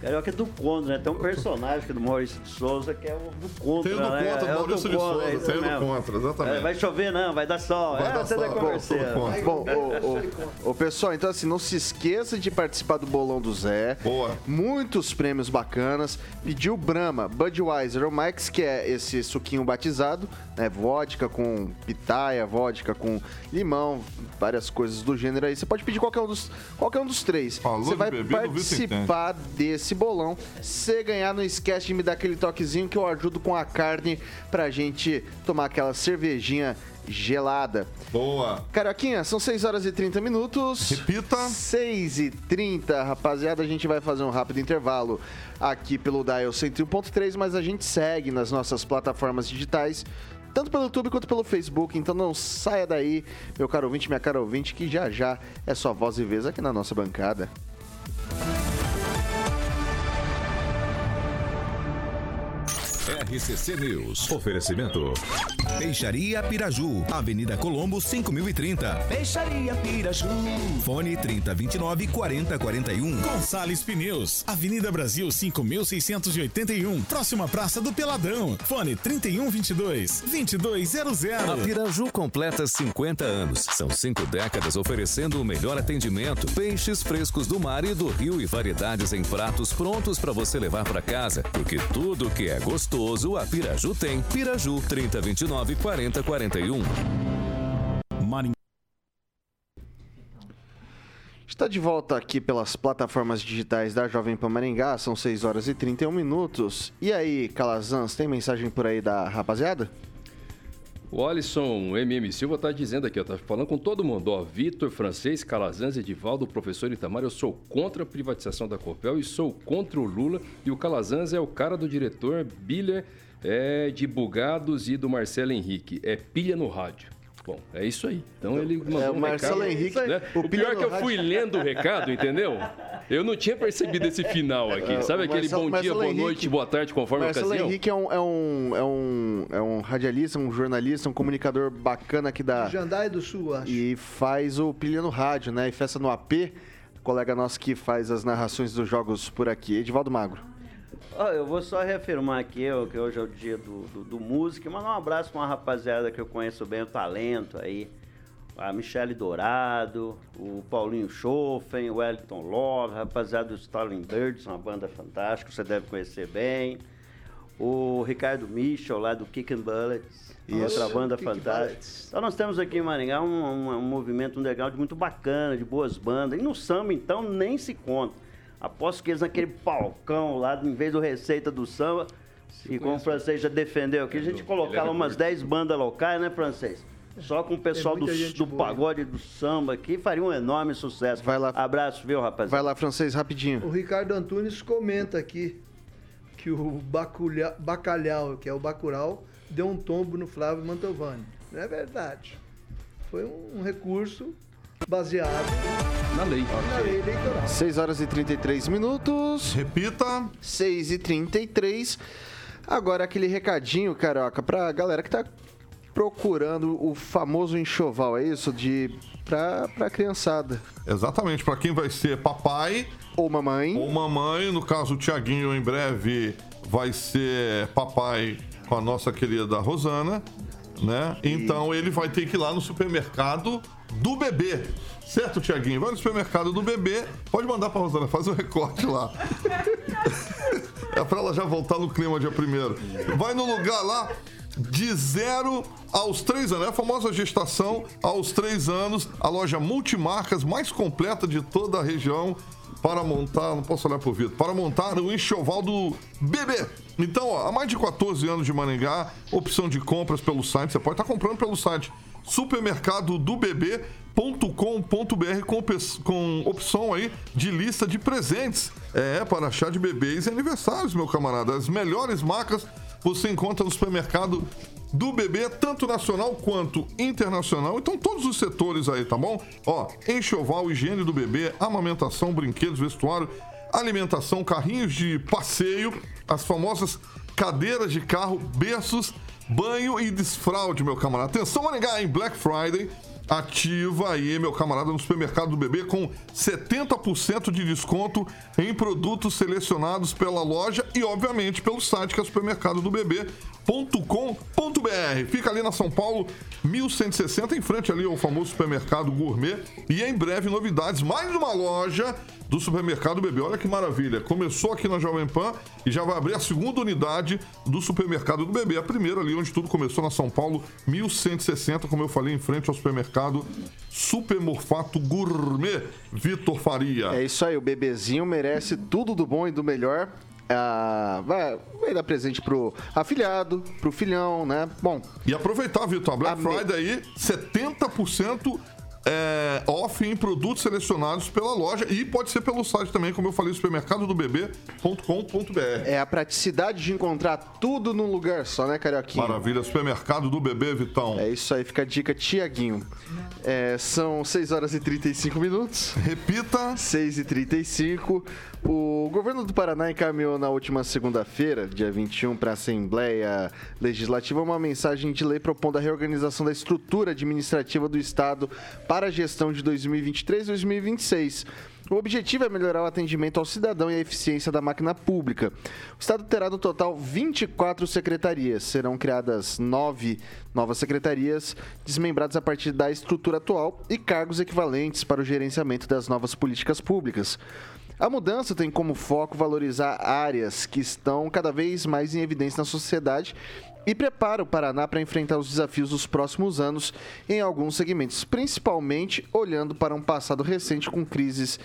Carioca é do contra, né? Tem um personagem que é do Maurício de Souza que é o do contra. Tem o do né? contra, é o Maurício de contra, Souza, é tem o do mesmo. contra, exatamente. É, vai chover não, vai dar sol. Vai é, dar você sol, contra. Bom, ô, ô, ô, pessoal, então assim, não se esqueça de participar do bolão do Zé. Boa. Muitos prêmios bacanas. Pediu Brahma, Budweiser ou Mike's, que é esse suquinho batizado, né? Vodka com pitaia, vodka com limão, várias coisas do gênero aí. Você pode pedir qualquer um dos, qualquer um dos três. Falou Você vai participar desse bolão. Se ganhar, não esquece de me dar aquele toquezinho que eu ajudo com a carne pra gente tomar aquela cervejinha gelada. Boa. Carioquinha, são 6 horas e 30 minutos. Repita. 6 e 30, rapaziada. A gente vai fazer um rápido intervalo aqui pelo Dial 101.3, mas a gente segue nas nossas plataformas digitais, tanto pelo YouTube quanto pelo Facebook. Então não saia daí, meu caro ouvinte, minha cara ouvinte, que já já é só voz e vez aqui na nossa bancada. RCC News. Oferecimento. Peixaria Piraju, Avenida Colombo, 5030. Peixaria Piraju. Fone 3029 4041. Gonçalves Pneus, Avenida Brasil 5681, próxima Praça do Peladão. Fone 3122 2200. A Piraju completa 50 anos. São cinco décadas oferecendo o melhor atendimento, peixes frescos do mar e do rio e variedades em pratos prontos para você levar para casa. Porque tudo que é gostoso, a Piraju tem. Piraju 3029 4041. Maringá. Está de volta aqui pelas plataformas digitais da Jovem Pan Maringá, são 6 horas e 31 minutos. E aí, Calazans, tem mensagem por aí da rapaziada? O Alisson MM Silva tá dizendo aqui, ó, tá falando com todo mundo, ó, Vitor, Francês, Calazans, Edivaldo, professor Itamar, eu sou contra a privatização da Copel e sou contra o Lula. E o Calazans é o cara do diretor Biller é, de Bugados e do Marcelo Henrique, é pilha no rádio. Bom, é isso aí. Então ele mandou É, o um Marcelo recado, Henrique, né? o O, pior é que eu fui lendo o recado, entendeu? Eu não tinha percebido esse final aqui. Sabe o aquele Marcelo- bom dia, Marcelo boa Henrique- noite, boa tarde, conforme a Marcelo ocasião? Henrique é um, é, um, é, um, é um radialista, um jornalista, um comunicador bacana aqui da. Jandai do Sul, acho. E faz o Pilha no Rádio, né? E festa no AP, colega nosso que faz as narrações dos jogos por aqui, Edivaldo Magro. Ó, eu vou só reafirmar aqui ó, que hoje é o dia do, do, do músico mandar um abraço pra uma rapaziada que eu conheço bem, o talento aí. a Michele Dourado, o Paulinho Schoffen, o Wellington Love, rapaziada do Stalin Birds, uma banda fantástica, você deve conhecer bem. O Ricardo Michel, lá do Kick and Bullets, outra banda Kick fantástica. Então nós temos aqui em Maringá um, um, um movimento legal de muito bacana, de boas bandas. E no samba, então, nem se conta. Aposto que eles naquele palcão lá, em vez do Receita do Samba, e como o francês já defendeu aqui, a gente colocava umas 10 bandas locais, né, francês? Só com o pessoal do, do boa. pagode do samba aqui, faria um enorme sucesso. Vai lá. Abraço, viu, rapaziada? Vai lá, francês, rapidinho. O Ricardo Antunes comenta aqui que o baculha- bacalhau, que é o Bacurau, deu um tombo no Flávio Mantovani. Não é verdade. Foi um recurso baseado Na lei. na lei eleitoral. 6 horas e 33 minutos. Repita. 6 e 33. Agora aquele recadinho, Carioca, pra galera que tá procurando o famoso enxoval, é isso? De pra, pra criançada. Exatamente, para quem vai ser papai Ou mamãe. ou mamãe. No caso, o Tiaguinho em breve vai ser papai com a nossa querida Rosana, né? Então ele vai ter que ir lá no supermercado do bebê. Certo, Tiaguinho? Vai no supermercado do bebê. Pode mandar pra Rosana, faz o recorte lá. [LAUGHS] É pra ela já voltar no clima dia primeiro. Vai no lugar lá de zero aos três anos. É a famosa gestação aos três anos. A loja multimarcas mais completa de toda a região para montar, não posso olhar pro Vitor, para montar o enxoval do bebê. Então, ó, há mais de 14 anos de Maringá, opção de compras pelo site, você pode estar comprando pelo site supermercadodobebê.com.br com, pes- com opção aí de lista de presentes. É, para chá de bebês e aniversários, meu camarada. As melhores marcas você encontra no supermercado do bebê, tanto nacional quanto internacional. Então, todos os setores aí, tá bom? Ó, enxoval, higiene do bebê, amamentação, brinquedos, vestuário, alimentação, carrinhos de passeio, as famosas cadeiras de carro, berços, banho e desfraude, meu camarada. Atenção, Maringá, em Black Friday. Ativa aí, meu camarada, no supermercado do bebê com 70% de desconto em produtos selecionados pela loja e, obviamente, pelo site que é supermercado do bebê.com.br. Fica ali na São Paulo, 1160, em frente ali ao famoso supermercado gourmet. E em breve, novidades, mais uma loja do supermercado Bebê. Olha que maravilha. Começou aqui na Jovem Pan e já vai abrir a segunda unidade do supermercado do Bebê. A primeira ali onde tudo começou na São Paulo, 1160, como eu falei, em frente ao supermercado Supermorfato Gourmet Vitor Faria. É isso aí, o bebezinho merece tudo do bom e do melhor. Ah, vai, vai dar presente pro afilhado, pro filhão, né? Bom, E aproveitar, Vitor, a Black Amei. Friday aí, 70% é, off em produtos selecionados pela loja e pode ser pelo site também, como eu falei, supermercadodobebê.com.br. é a praticidade de encontrar tudo num lugar só, né, Carioquinha? Maravilha, supermercado do bebê, Vitão. É isso aí, fica a dica, Tiaguinho. É, são 6 horas e 35 minutos. Repita. 6 e 35 O governo do Paraná encaminhou na última segunda-feira, dia 21, para a Assembleia Legislativa uma mensagem de lei propondo a reorganização da estrutura administrativa do Estado para a gestão de 2023 e 2026. O objetivo é melhorar o atendimento ao cidadão e a eficiência da máquina pública. O Estado terá no total 24 secretarias. Serão criadas nove novas secretarias, desmembradas a partir da estrutura atual e cargos equivalentes para o gerenciamento das novas políticas públicas. A mudança tem como foco valorizar áreas que estão cada vez mais em evidência na sociedade e prepara o Paraná para enfrentar os desafios dos próximos anos em alguns segmentos, principalmente olhando para um passado recente com crises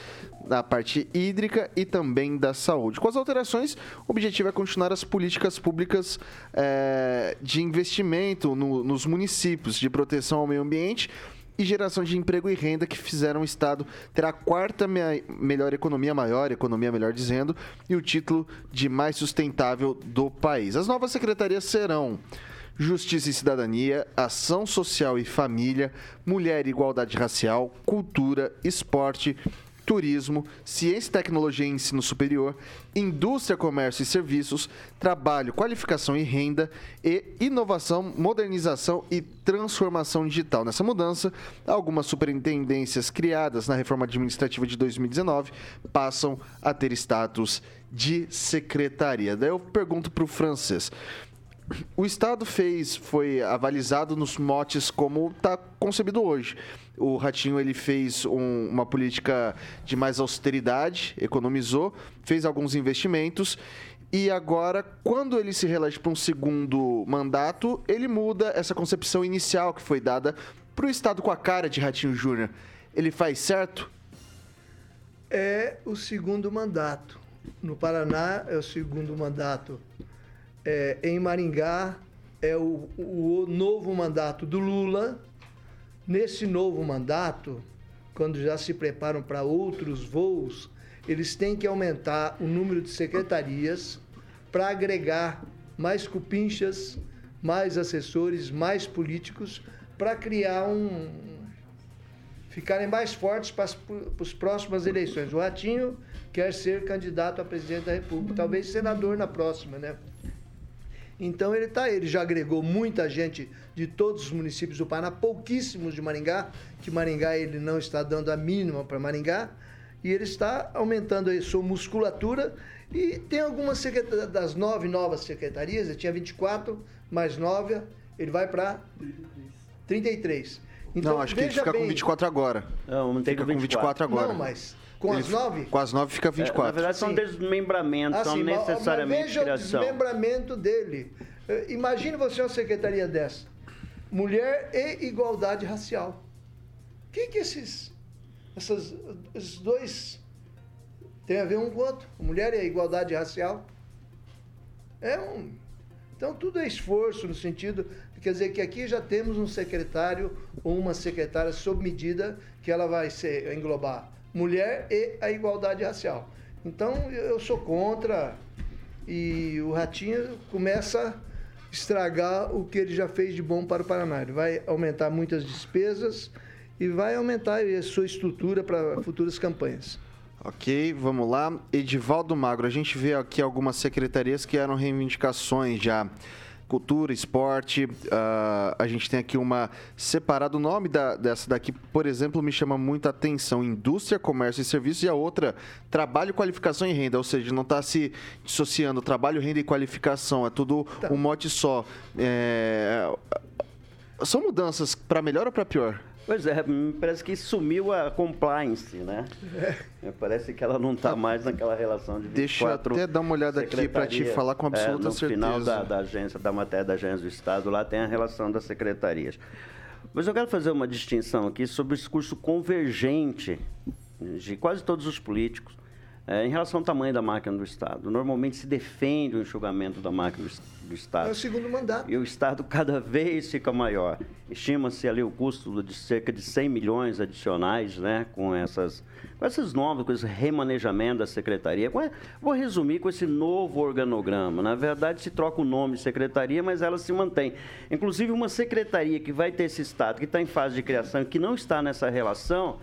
na parte hídrica e também da saúde. Com as alterações, o objetivo é continuar as políticas públicas eh, de investimento no- nos municípios, de proteção ao meio ambiente e geração de emprego e renda que fizeram o Estado ter a quarta me- melhor economia, maior economia, melhor dizendo, e o título de mais sustentável do país. As novas secretarias serão Justiça e Cidadania, Ação Social e Família, Mulher e Igualdade Racial, Cultura, Esporte, Turismo, Ciência, Tecnologia e Ensino Superior, Indústria, Comércio e Serviços, Trabalho, Qualificação e Renda e Inovação, Modernização e Transformação Digital. Nessa mudança, algumas superintendências criadas na reforma administrativa de 2019 passam a ter status de secretaria. Daí eu pergunto para o francês. O Estado fez, foi avalizado nos motes como está concebido hoje. O Ratinho ele fez um, uma política de mais austeridade, economizou, fez alguns investimentos e agora, quando ele se reelege para um segundo mandato, ele muda essa concepção inicial que foi dada para o Estado com a cara de Ratinho Júnior. Ele faz certo? É o segundo mandato. No Paraná é o segundo mandato. É, em Maringá é o, o novo mandato do Lula. Nesse novo mandato, quando já se preparam para outros voos, eles têm que aumentar o número de secretarias para agregar mais cupinchas, mais assessores, mais políticos, para criar um. ficarem mais fortes para as próximas eleições. O Ratinho quer ser candidato a presidente da República, talvez senador na próxima, né? Então ele está, ele já agregou muita gente de todos os municípios do Paraná, pouquíssimos de Maringá, que Maringá ele não está dando a mínima para Maringá, e ele está aumentando a sua musculatura e tem algumas das nove novas secretarias, ele tinha 24, mais nove, ele vai para 33. Então, não, acho que ele fica bem, com 24 agora. Não, não tem fica com 24 agora. Não, mas com ele, as nove? Com as nove fica 24. É, na verdade, são desmembramentos, são necessariamente mas veja criação. o desmembramento dele. Eh, imagine você uma secretaria dessa. Mulher e igualdade racial. O que, que esses, essas, esses dois têm a ver um com o outro? Mulher e a igualdade racial. É um. Então tudo é esforço no sentido. Quer dizer que aqui já temos um secretário ou uma secretária sob medida que ela vai ser, englobar mulher e a igualdade racial. Então eu sou contra e o Ratinho começa a estragar o que ele já fez de bom para o Paraná. Ele vai aumentar muitas despesas e vai aumentar a sua estrutura para futuras campanhas. Ok, vamos lá. Edivaldo Magro, a gente vê aqui algumas secretarias que eram reivindicações já cultura, esporte. Uh, a gente tem aqui uma separada. O nome da, dessa daqui, por exemplo, me chama muita atenção: indústria, comércio e serviços. E a outra, trabalho, qualificação e renda. Ou seja, não está se dissociando trabalho, renda e qualificação. É tudo tá. um mote só. É... São mudanças para melhor ou para pior? Pois é, parece que sumiu a compliance, né? É. Parece que ela não está mais naquela relação de 24 Deixa eu até dar uma olhada aqui para te falar com absoluta é, no certeza. No final da, da, agência, da matéria da agência do Estado, lá tem a relação das secretarias. Mas eu quero fazer uma distinção aqui sobre o discurso convergente de quase todos os políticos é, em relação ao tamanho da máquina do Estado. Normalmente se defende o enxugamento da máquina do, Estado. É o segundo mandato. E o Estado cada vez fica maior. Estima-se ali o custo de cerca de 100 milhões adicionais, né, com essas, com essas novas, com esse remanejamento da secretaria. Vou resumir com esse novo organograma. Na verdade, se troca o nome de secretaria, mas ela se mantém. Inclusive, uma secretaria que vai ter esse Estado, que está em fase de criação e que não está nessa relação,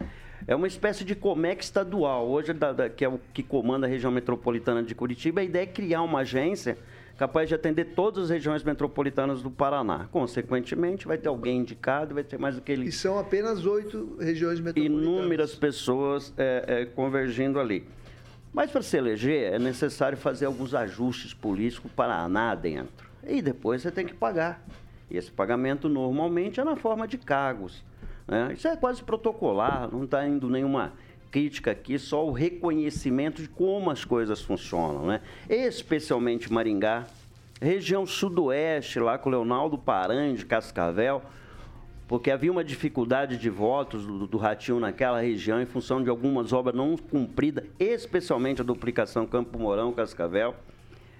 é uma espécie de Comex estadual. Hoje, da, da, que é o que comanda a região metropolitana de Curitiba, a ideia é criar uma agência capaz de atender todas as regiões metropolitanas do Paraná. Consequentemente, vai ter alguém indicado, vai ter mais aquele... E são apenas oito regiões metropolitanas. Inúmeras pessoas é, é, convergindo ali. Mas para se eleger, é necessário fazer alguns ajustes políticos para Paraná dentro. E depois você tem que pagar. E esse pagamento normalmente é na forma de cargos. Né? Isso é quase protocolar, não está indo nenhuma crítica aqui, só o reconhecimento de como as coisas funcionam. Né? Especialmente Maringá, região sudoeste, lá com Leonardo Paranhos, de Cascavel, porque havia uma dificuldade de votos do, do Ratinho naquela região em função de algumas obras não cumpridas, especialmente a duplicação Campo Mourão, Cascavel.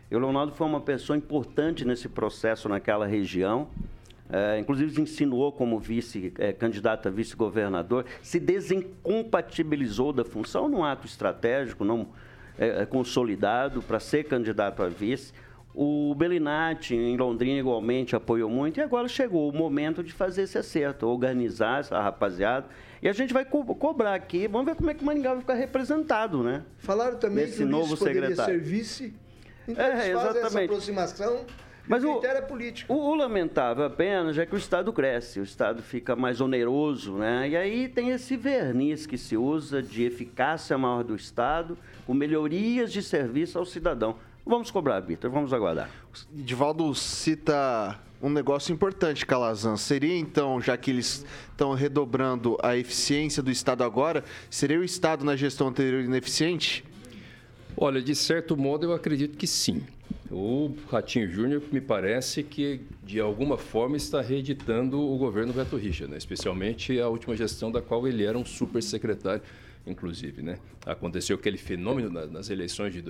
E o Leonardo foi uma pessoa importante nesse processo naquela região. É, inclusive insinuou como vice, é, candidato a vice-governador, se desincompatibilizou da função num ato estratégico, não é, é consolidado, para ser candidato a vice. O Belinati, em Londrina, igualmente apoiou muito, e agora chegou o momento de fazer esse acerto, organizar essa rapaziada. E a gente vai co cobrar aqui, vamos ver como é que o Maringá vai ficar representado, né? Falaram também Nesse que o novo secretário. ser vice. Então, é, fazem essa exatamente. aproximação Mas o o- critério é político. O, o lamentável apenas é que o Estado cresce, o Estado fica mais oneroso, né? E aí tem esse verniz que se usa de eficácia maior do Estado, com melhorias de serviço ao cidadão. Vamos cobrar, Vitor, vamos aguardar. Divaldo cita um negócio importante, Calazan. Seria então, já que eles estão redobrando a eficiência do Estado agora, seria o Estado na gestão anterior ineficiente? Olha, de certo modo eu acredito que sim. O Ratinho Júnior me parece que, de alguma forma, está reeditando o governo Beto Richa, né? especialmente a última gestão da qual ele era um super secretário, inclusive. Né? Aconteceu aquele fenômeno nas eleições de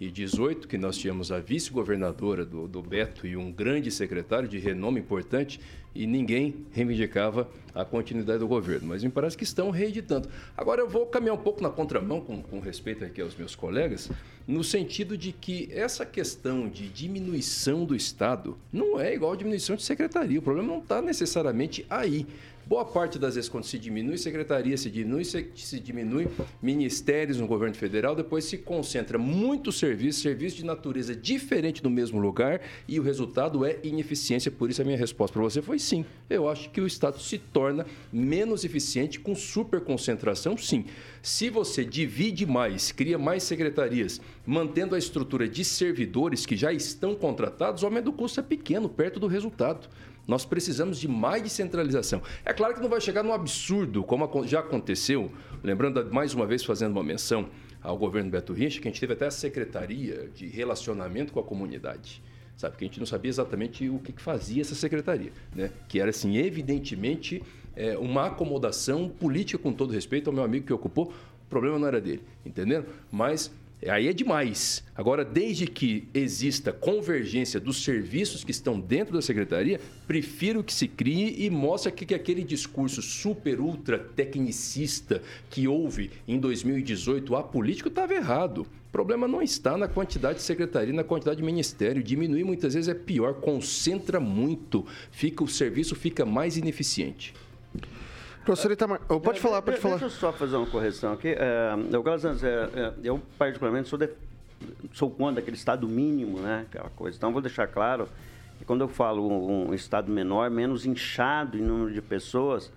2018, que nós tínhamos a vice-governadora do, do Beto e um grande secretário de renome importante, e ninguém reivindicava a continuidade do governo. Mas me parece que estão reeditando. Agora eu vou caminhar um pouco na contramão, com, com respeito aqui aos meus colegas, no sentido de que essa questão de diminuição do Estado não é igual a diminuição de secretaria. O problema não está necessariamente aí. Boa parte das vezes, quando se diminui secretaria, se diminui, se, se diminui ministérios no governo federal, depois se concentra muito serviço, serviço de natureza diferente no mesmo lugar e o resultado é ineficiência. Por isso, a minha resposta para você foi sim. Eu acho que o Estado se torna menos eficiente com superconcentração, sim. Se você divide mais, cria mais secretarias, mantendo a estrutura de servidores que já estão contratados, o aumento do custo é pequeno, perto do resultado. Nós precisamos de mais descentralização. É claro que não vai chegar no absurdo, como já aconteceu, lembrando mais uma vez, fazendo uma menção ao governo Beto Richa, que a gente teve até a Secretaria de Relacionamento com a Comunidade. Sabe, que a gente não sabia exatamente o que fazia essa secretaria, né? Que era, assim, evidentemente, é, uma acomodação política, com todo respeito ao meu amigo que ocupou, o problema não era dele, entendeu? Mas Aí é demais. Agora, desde que exista convergência dos serviços que estão dentro da secretaria, prefiro que se crie e mostre que, que aquele discurso super, ultra tecnicista que houve em 2018 a político estava errado. O problema não está na quantidade de secretaria, na quantidade de ministério. Diminuir muitas vezes é pior, concentra muito, fica o serviço fica mais ineficiente. Professor Itamar, oh, pode falar, pode falar. Deixa eu só fazer uma correção aqui. É, eu, é, eu, particularmente, sou, de, sou contra aquele estado mínimo, né? Aquela coisa. Então, vou deixar claro que quando eu falo um, um estado menor, menos inchado em número de pessoas,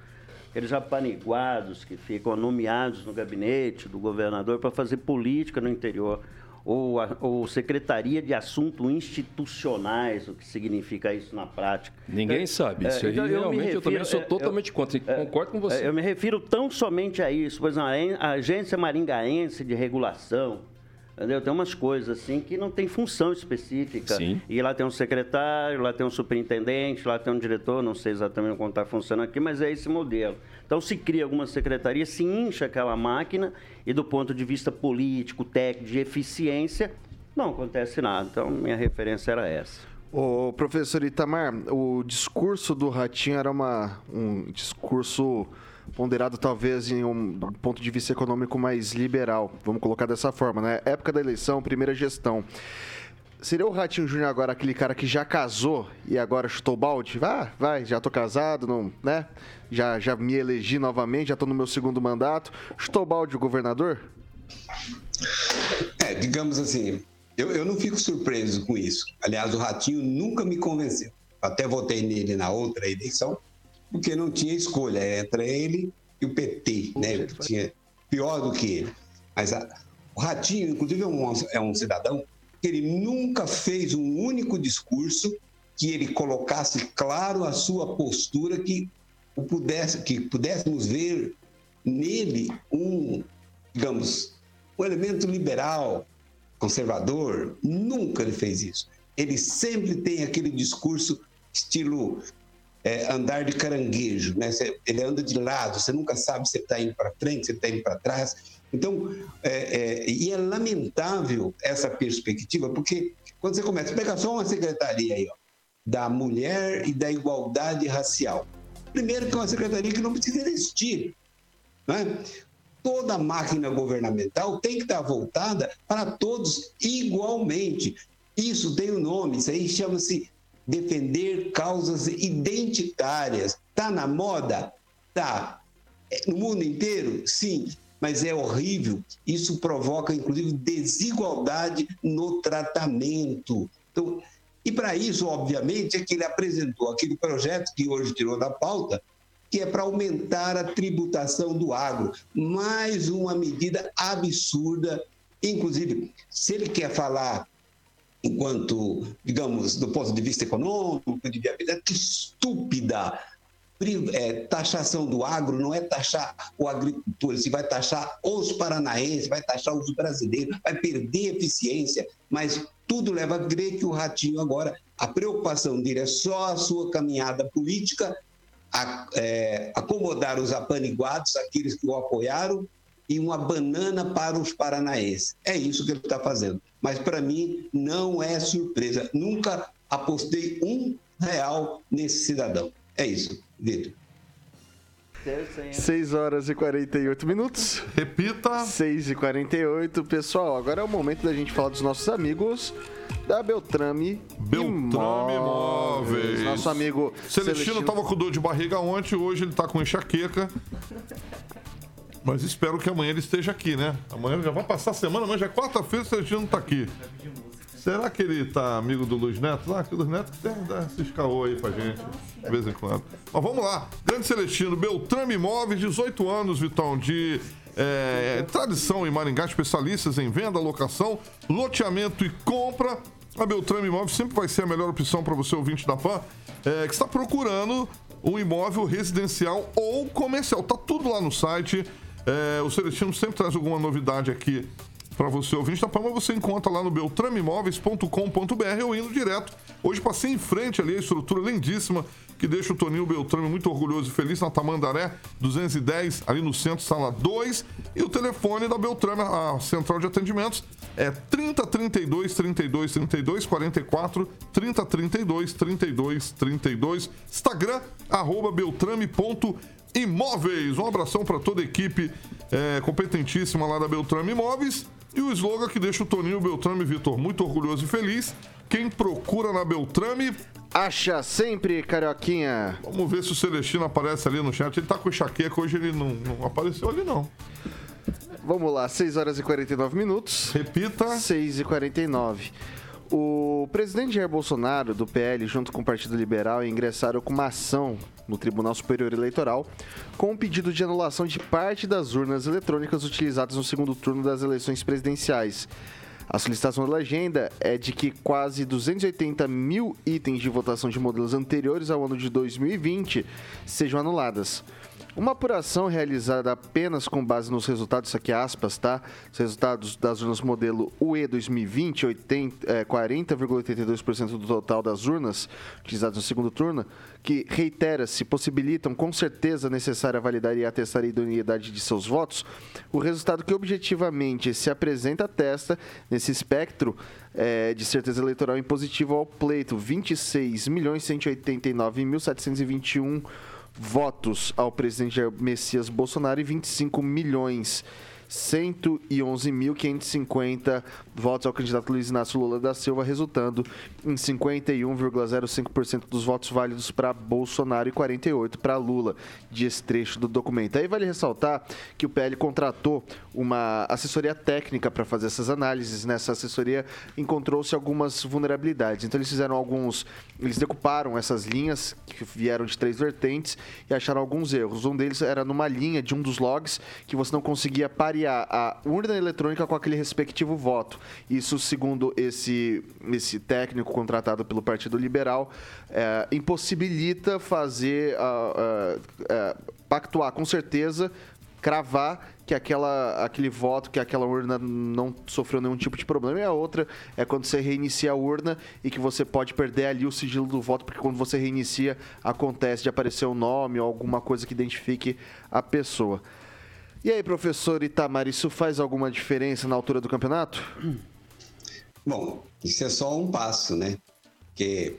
aqueles apaniguados que ficam nomeados no gabinete do governador para fazer política no interior ou, a, ou Secretaria de Assuntos Institucionais, o que significa isso na prática. Ninguém então, sabe. Isso é, aí, então, eu realmente, refiro, eu também sou é, totalmente eu, contra. É, concordo com você. Eu me refiro tão somente a isso. Exemplo, a Agência Maringaense de Regulação, Entendeu? Tem umas coisas assim que não tem função específica. Sim. E lá tem um secretário, lá tem um superintendente, lá tem um diretor, não sei exatamente como está funcionando aqui, mas é esse modelo. Então se cria alguma secretaria, se incha aquela máquina e do ponto de vista político, técnico, de eficiência, não acontece nada. Então minha referência era essa. O professor Itamar, o discurso do Ratinho era uma, um discurso ponderado talvez em um ponto de vista econômico mais liberal, vamos colocar dessa forma, né? Época da eleição, primeira gestão. Seria o Ratinho Júnior agora aquele cara que já casou e agora chutou balde? Ah, vai, já tô casado, não, né? Já, já me elegi novamente, já tô no meu segundo mandato. Chutou balde o governador? É, digamos assim, eu, eu não fico surpreso com isso. Aliás, o Ratinho nunca me convenceu. Até votei nele na outra eleição, porque não tinha escolha entre ele e o PT, né? Tinha pior do que ele. Mas a, o Ratinho, inclusive, é um, é um cidadão que ele nunca fez um único discurso que ele colocasse claro a sua postura que o pudesse que pudéssemos ver nele um digamos um elemento liberal conservador nunca ele fez isso ele sempre tem aquele discurso estilo é, andar de caranguejo, né? ele anda de lado, você nunca sabe se está indo para frente, se está indo para trás. Então, é, é, e é lamentável essa perspectiva, porque quando você começa, pega só uma secretaria aí, ó, da mulher e da igualdade racial. Primeiro que é uma secretaria que não precisa existir. Né? Toda máquina governamental tem que estar voltada para todos igualmente. Isso tem um nome, isso aí chama-se defender causas identitárias. Está na moda? Tá. No mundo inteiro? Sim. Mas é horrível. Isso provoca, inclusive, desigualdade no tratamento. Então, e para isso, obviamente, é que ele apresentou aquele projeto que hoje tirou da pauta, que é para aumentar a tributação do agro. Mais uma medida absurda. Inclusive, se ele quer falar enquanto, digamos, do ponto de vista econômico, de viabilidade, que estúpida é, taxação do agro não é taxar o agricultor, se vai taxar os paranaenses, vai taxar os brasileiros, vai perder eficiência, mas tudo leva a crer que o Ratinho agora, a preocupação dele é só a sua caminhada política, a, é, acomodar os apaniguados, aqueles que o apoiaram, e uma banana para os paranaenses. É isso que ele está fazendo. Mas para mim não é surpresa. Nunca apostei um real nesse cidadão. É isso. Vitor. 6 horas e 48 minutos. Repita. 6 e 48. Pessoal, agora é o momento da gente falar dos nossos amigos da Beltrame, Beltrame Imóveis. Imóveis. Nosso amigo Celestino, Celestino tava com dor de barriga ontem, hoje ele tá com enxaqueca. Mas espero que amanhã ele esteja aqui, né? Amanhã já vai passar a semana, mas já é quarta-feira o Celestino não tá aqui. Será que ele tá amigo do Luiz Neto? Ah, que o Luiz Neto tem dar esses caô aí pra gente, de vez em quando. Mas vamos lá. Grande Celestino, Beltrame Imóveis, 18 anos, Vitão, de é, tradição em Maringá, especialistas em venda, locação, loteamento e compra. A Beltrame Imóveis sempre vai ser a melhor opção para você, ouvinte da PAN, é, que está procurando um imóvel residencial ou comercial. Tá tudo lá no site. É, o Celestino sempre traz alguma novidade aqui para você ouvinte da Palma, você encontra lá no beltramimóveis.com.br ou indo direto. Hoje passei em frente ali, a estrutura lindíssima que deixa o Toninho Beltrame muito orgulhoso e feliz na Tamandaré 210, ali no centro, sala 2. E o telefone da Beltrame, a central de atendimentos, é 30 32 32 32 44 30 32 32 32. Instagram, arroba beltrame.imóveis. Um abração para toda a equipe é, competentíssima lá da Beltrame Imóveis. E o slogan que deixa o Toninho Beltrame Vitor muito orgulhoso e feliz. Quem procura na Beltrame. Acha sempre, Carioquinha. Vamos ver se o Celestino aparece ali no chat. Ele tá com enxaqueca, hoje ele não, não apareceu ali, não. Vamos lá, 6 horas e 49 minutos. Repita. 6 e 49. O presidente Jair Bolsonaro, do PL, junto com o Partido Liberal, ingressaram com uma ação no Tribunal Superior Eleitoral com um pedido de anulação de parte das urnas eletrônicas utilizadas no segundo turno das eleições presidenciais. A solicitação da legenda é de que quase 280 mil itens de votação de modelos anteriores ao ano de 2020 sejam anuladas. Uma apuração realizada apenas com base nos resultados, isso aqui é aspas, tá? Os resultados das urnas modelo UE 2020, é, 40,82% do total das urnas utilizadas no segundo turno, que reitera-se, possibilitam com certeza necessária validar e atestar a idoneidade de seus votos, o resultado que objetivamente se apresenta atesta nesse espectro é, de certeza eleitoral impositivo ao pleito 26.189.721 votos ao presidente Messias Bolsonaro e 25 milhões 111.550 votos ao candidato Luiz Inácio Lula da Silva, resultando em 51,05% dos votos válidos para Bolsonaro e 48% para Lula, de trecho do documento. Aí vale ressaltar que o PL contratou uma assessoria técnica para fazer essas análises. Nessa assessoria encontrou-se algumas vulnerabilidades. Então eles fizeram alguns, eles decuparam essas linhas que vieram de três vertentes e acharam alguns erros. Um deles era numa linha de um dos logs que você não conseguia parear a urna eletrônica com aquele respectivo voto. Isso, segundo esse, esse técnico contratado pelo Partido Liberal, é, impossibilita fazer, uh, uh, uh, pactuar com certeza, cravar que aquela, aquele voto, que aquela urna não sofreu nenhum tipo de problema. E a outra é quando você reinicia a urna e que você pode perder ali o sigilo do voto, porque quando você reinicia, acontece de aparecer o nome ou alguma coisa que identifique a pessoa. E aí, professor Itamar, isso faz alguma diferença na altura do campeonato? Bom, isso é só um passo, né? Porque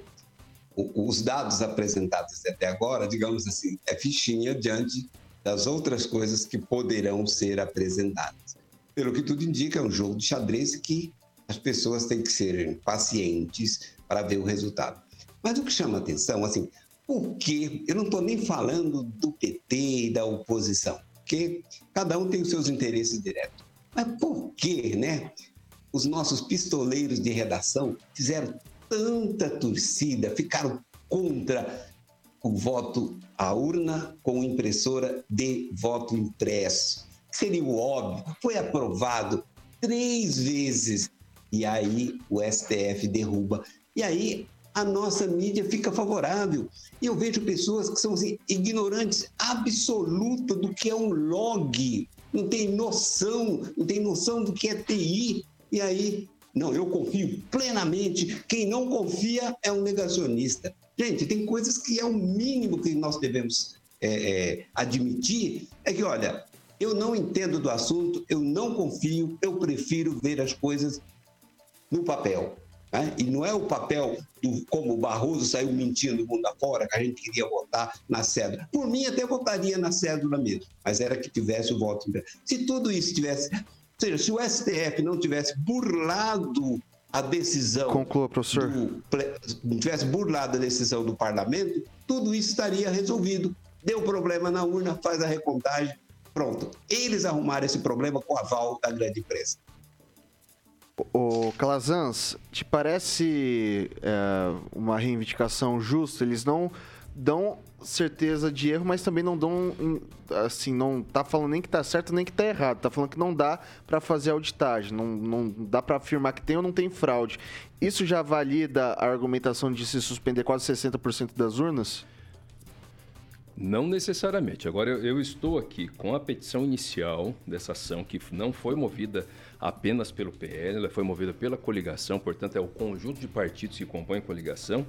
os dados apresentados até agora, digamos assim, é fichinha diante das outras coisas que poderão ser apresentadas. Pelo que tudo indica, é um jogo de xadrez que as pessoas têm que ser pacientes para ver o resultado. Mas o que chama atenção, assim, por quê? Eu não estou nem falando do PT e da oposição porque cada um tem os seus interesses diretos. Mas por que, né? Os nossos pistoleiros de redação fizeram tanta torcida, ficaram contra o voto à urna com impressora de voto impresso. Seria o óbvio, foi aprovado três vezes E aí o STF derruba. E aí a nossa mídia fica favorável. E eu vejo pessoas que são assim, ignorantes absoluta do que é um log, não tem noção, não tem noção do que é TI. E aí, não, eu confio plenamente. Quem não confia é um negacionista. Gente, tem coisas que é o mínimo que nós devemos é, é, admitir. É que, olha, eu não entendo do assunto, eu não confio, eu prefiro ver as coisas no papel. Né? E não é o papel do como o Barroso saiu mentindo o mundo afora, que a gente queria votar na cédula. Por mim, até votaria na cédula mesmo, mas era que tivesse o voto. Se tudo isso tivesse. Ou seja, se o STF não tivesse burlado a decisão. Conclua, professor. Do, não tivesse burlado a decisão do parlamento, tudo isso estaria resolvido. Deu problema na urna, faz a recontagem, pronto. Eles arrumaram esse problema com o aval da grande empresa. O Calazans, te parece é, uma reivindicação justa? Eles não dão certeza de erro, mas também não dão, assim, não tá falando nem que tá certo nem que tá errado, tá falando que não dá para fazer auditagem, não, não dá para afirmar que tem ou não tem fraude. Isso já valida a argumentação de se suspender quase 60% das urnas? Não necessariamente. Agora, eu, eu, estou aqui com a petição inicial dessa ação, que não foi movida apenas pelo PL, ela foi movida pela coligação, portanto, é o conjunto de partidos que compõem a coligação.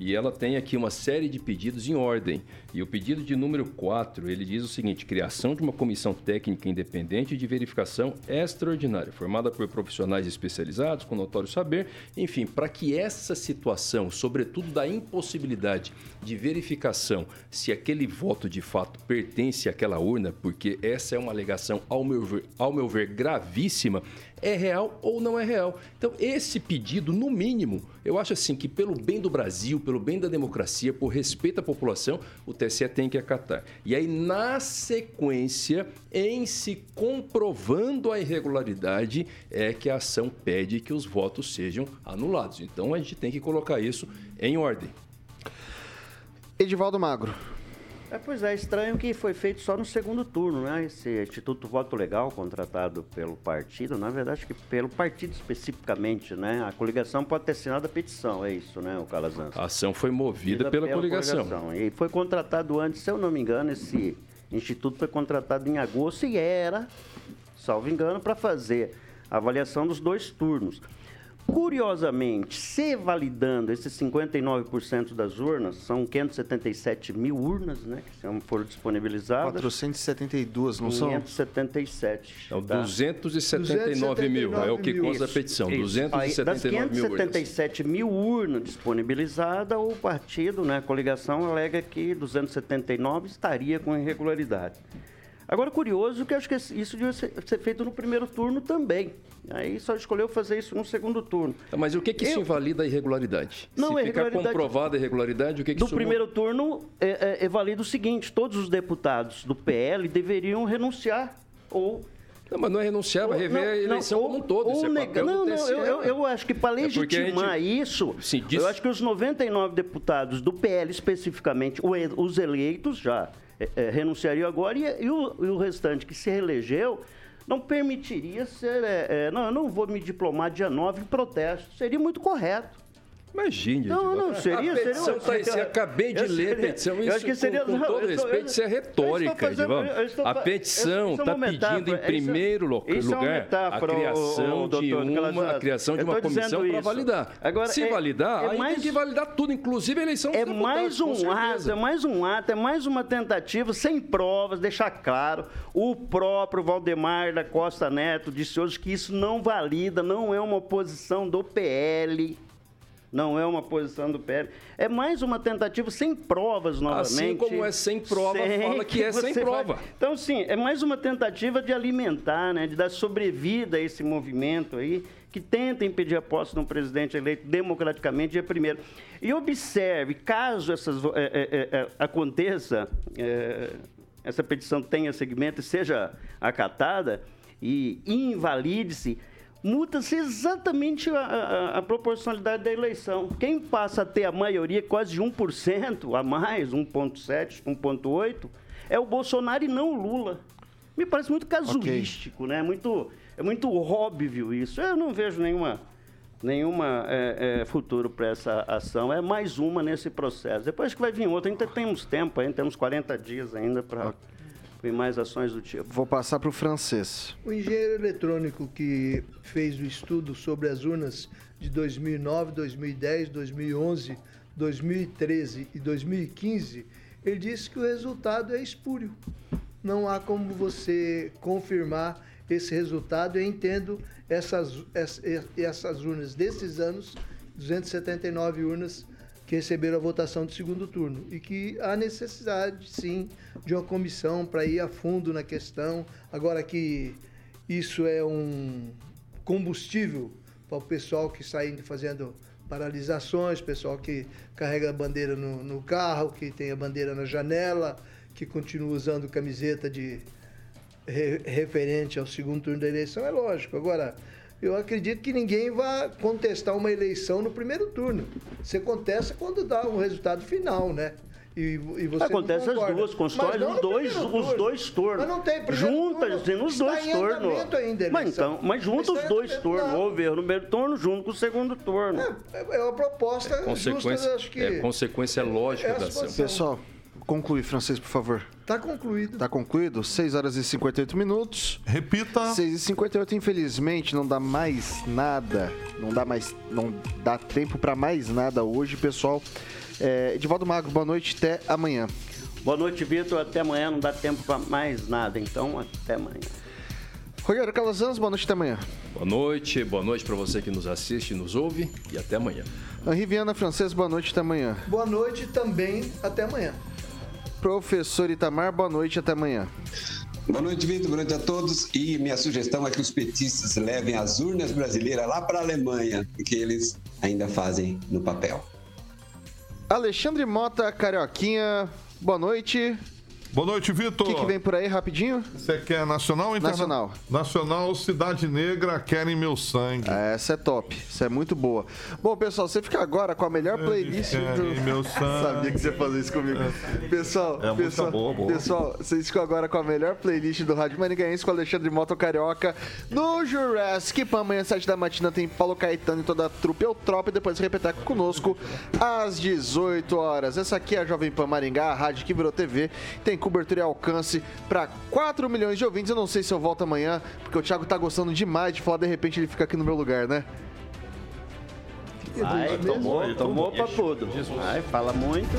E ela tem aqui uma série de pedidos em ordem. E o pedido de número 4, ele diz o seguinte: criação de uma comissão técnica independente de verificação extraordinária, formada por profissionais especializados, com notório saber, enfim, para que essa situação, sobretudo da impossibilidade de verificação se aquele voto de fato pertence àquela urna, porque essa é uma alegação, ao meu ver, ao meu ver gravíssima, é real ou não é real. Então, esse pedido, no mínimo, eu acho assim que pelo bem do Brasil, pelo bem da democracia, por respeito à população, o TSE tem que acatar. E aí, na sequência, em se comprovando a irregularidade, é que a ação pede que os votos sejam anulados. Então, a gente tem que colocar isso em ordem. Edivaldo Magro. É, pois é, estranho que foi feito só no segundo turno, né? Esse Instituto Voto Legal, contratado pelo partido, na verdade, que pelo partido especificamente, né? A coligação pode ter assinado a petição, é isso, né, o Calazans? A ação foi movida pela, pela coligação. coligação. E foi contratado antes, se eu não me engano, esse instituto foi contratado em agosto e era, salvo engano, para fazer a avaliação dos dois turnos. Curiosamente, se validando esses 59% das urnas, são 577 mil urnas, né, que foram disponibilizadas. 472, não 577, são? 577. Então, tá? 279 mil, é o que consta a petição, isso. 279 Aí, das 577 mil urnas disponibilizadas, o partido, né, a coligação, alega que 279 estaria com irregularidade. Agora, curioso que acho que isso devia ser, feito no primeiro turno também. Aí só escolheu fazer isso no segundo turno. Tá, mas o que, que isso Eu... invalida a irregularidade? Não, Se ficar comprovada a irregularidade, o que, que No isso... primeiro turno, é, é, é válido o seguinte: todos os deputados do PL deveriam renunciar ou não, mas não é renunciar, vai rever não, a eleição não, como um todo. Ou, é nega, não, não, eu, eu, eu, acho que para legitimar é gente, isso, sim, diz... eu acho que os 99 deputados do PL especificamente, os eleitos já é, é, agora e, e, o, e o restante que se reelegeu não permitiria ser. É, é, não, eu não vou me diplomar dia 9 em protesto. Seria muito correto. Imagine. Não, não, seria. A petição seria, tá, acabei de ler a petição. Isso, acho que seria, com, com todo não, respeito, isso é retórica, fazendo, A petição está pedindo, em primeiro isso, lugar, a criação o, o, de uma, a criação de uma comissão para validar. Agora, Se é, validar, é aí mais, tem que validar tudo, inclusive a eleição É mais um ato, é mais um ato, é mais uma tentativa, sem provas, deixar claro. O próprio Valdemar da Costa Neto disse hoje que isso não valida, não é uma posição do PL não é uma posição do PL. É mais uma tentativa sem provas, novamente. Assim como é sem prova, sem fala que, que é sem prova. Vai... Então, sim, é mais uma tentativa de alimentar, né, de dar sobrevida a esse movimento aí, que tenta impedir a posse de um presidente eleito democraticamente dia primeiro. E observe, caso essas, é, é, é, aconteça, é, essa petição tenha segmento e seja acatada, e invalide-se, muda-se exatamente a, a, a, proporcionalidade da eleição. Quem passa a ter a maioria, quase 1% a mais, 1,7%, 1,8%, é o Bolsonaro e não o Lula. Me parece muito casuístico, okay. né? Muito, é muito óbvio isso. Eu não vejo nenhuma nenhuma é, é, futuro para essa ação. É mais uma nesse processo. Depois que vai vir outra, ainda temos tempo, ainda temos 40 dias ainda para mais ações do tipo. Vou passar para o francês. O engenheiro eletrônico que fez o estudo sobre as urnas de 2009, 2010, 2011, 2013 e 2015, ele disse que o resultado é espúrio. Não há como você confirmar esse resultado. Eu entendo essas, essas urnas desses anos, 279 urnas que receberam a votação de segundo turno e que há necessidade, sim, de uma comissão para ir a fundo na questão. Agora que isso é um combustível para o pessoal que está indo fazendo paralisações, pessoal que carrega a bandeira no, no carro, que tem a bandeira na janela, que continua usando camiseta de re, referente ao segundo turno da eleição, é lógico. Agora, eu acredito que ninguém vai contestar uma eleição no primeiro turno. Você contesta quando dá o resultado final, né? E, e você Acontece as duas, constrói os dois, os dois turnos. Mas não tem Junta, turno. Nos dois turnos. Ainda, mas então, mas junta os dois turnos, houve no primeiro turno junto com o segundo turno. É, é uma proposta é consequência, justa, acho que é consequência lógica é da ação. Pessoal, conclui, francês, por favor. Está concluído. Está concluído? 6 horas e 58 minutos. Repita. 6 e 58, infelizmente, não dá mais nada. Não dá mais. Não dá tempo para mais nada hoje, pessoal. É, Edivaldo Magro, boa noite, até amanhã. Boa noite, Vitor. Até amanhã, não dá tempo para mais nada, então até amanhã. Rogério Calazans, boa noite, até amanhã. Boa noite, boa noite para você que nos assiste e nos ouve e até amanhã. Henri Viana Francês, boa noite, até amanhã. Boa noite também, até amanhã. Professor Itamar, boa noite, até amanhã. Boa noite, Vitor. Boa noite a todos. E minha sugestão é que os petistas levem as urnas brasileiras lá para a Alemanha, porque eles ainda fazem no papel. Alexandre Mota, Carioquinha, boa noite. Boa noite, Vitor. O que, que, vem por aí rapidinho? Você quer nacional ou internacional? Nacional, Cidade Negra, Querem Meu Sangue. essa é top. Essa é muito boa. Bom, pessoal, você fica agora com a melhor playlist querem do. Meu [LAUGHS] sangue. Sabia que você ia fazer isso comigo. É. Pessoal, é pessoal, boa, boa. pessoal, vocês ficam agora com a melhor playlist do Rádio Manigaense com Alexandre Moto Carioca no Jurassic Pan. Amanhã, 7 da matina, tem Paulo Caetano e toda a trupe Tropa e depois repetir conosco às 18 horas. Essa aqui é a Jovem Pan Maringá, a rádio que virou TV. Tem cobertura e alcance para 4 milhões de ouvintes. Eu não sei se eu volto amanhã, porque o Thiago tá gostando demais de falar, de repente ele fica aqui no meu lugar, né? Ai, tomou, tomou pra tudo. Ai, fala muito.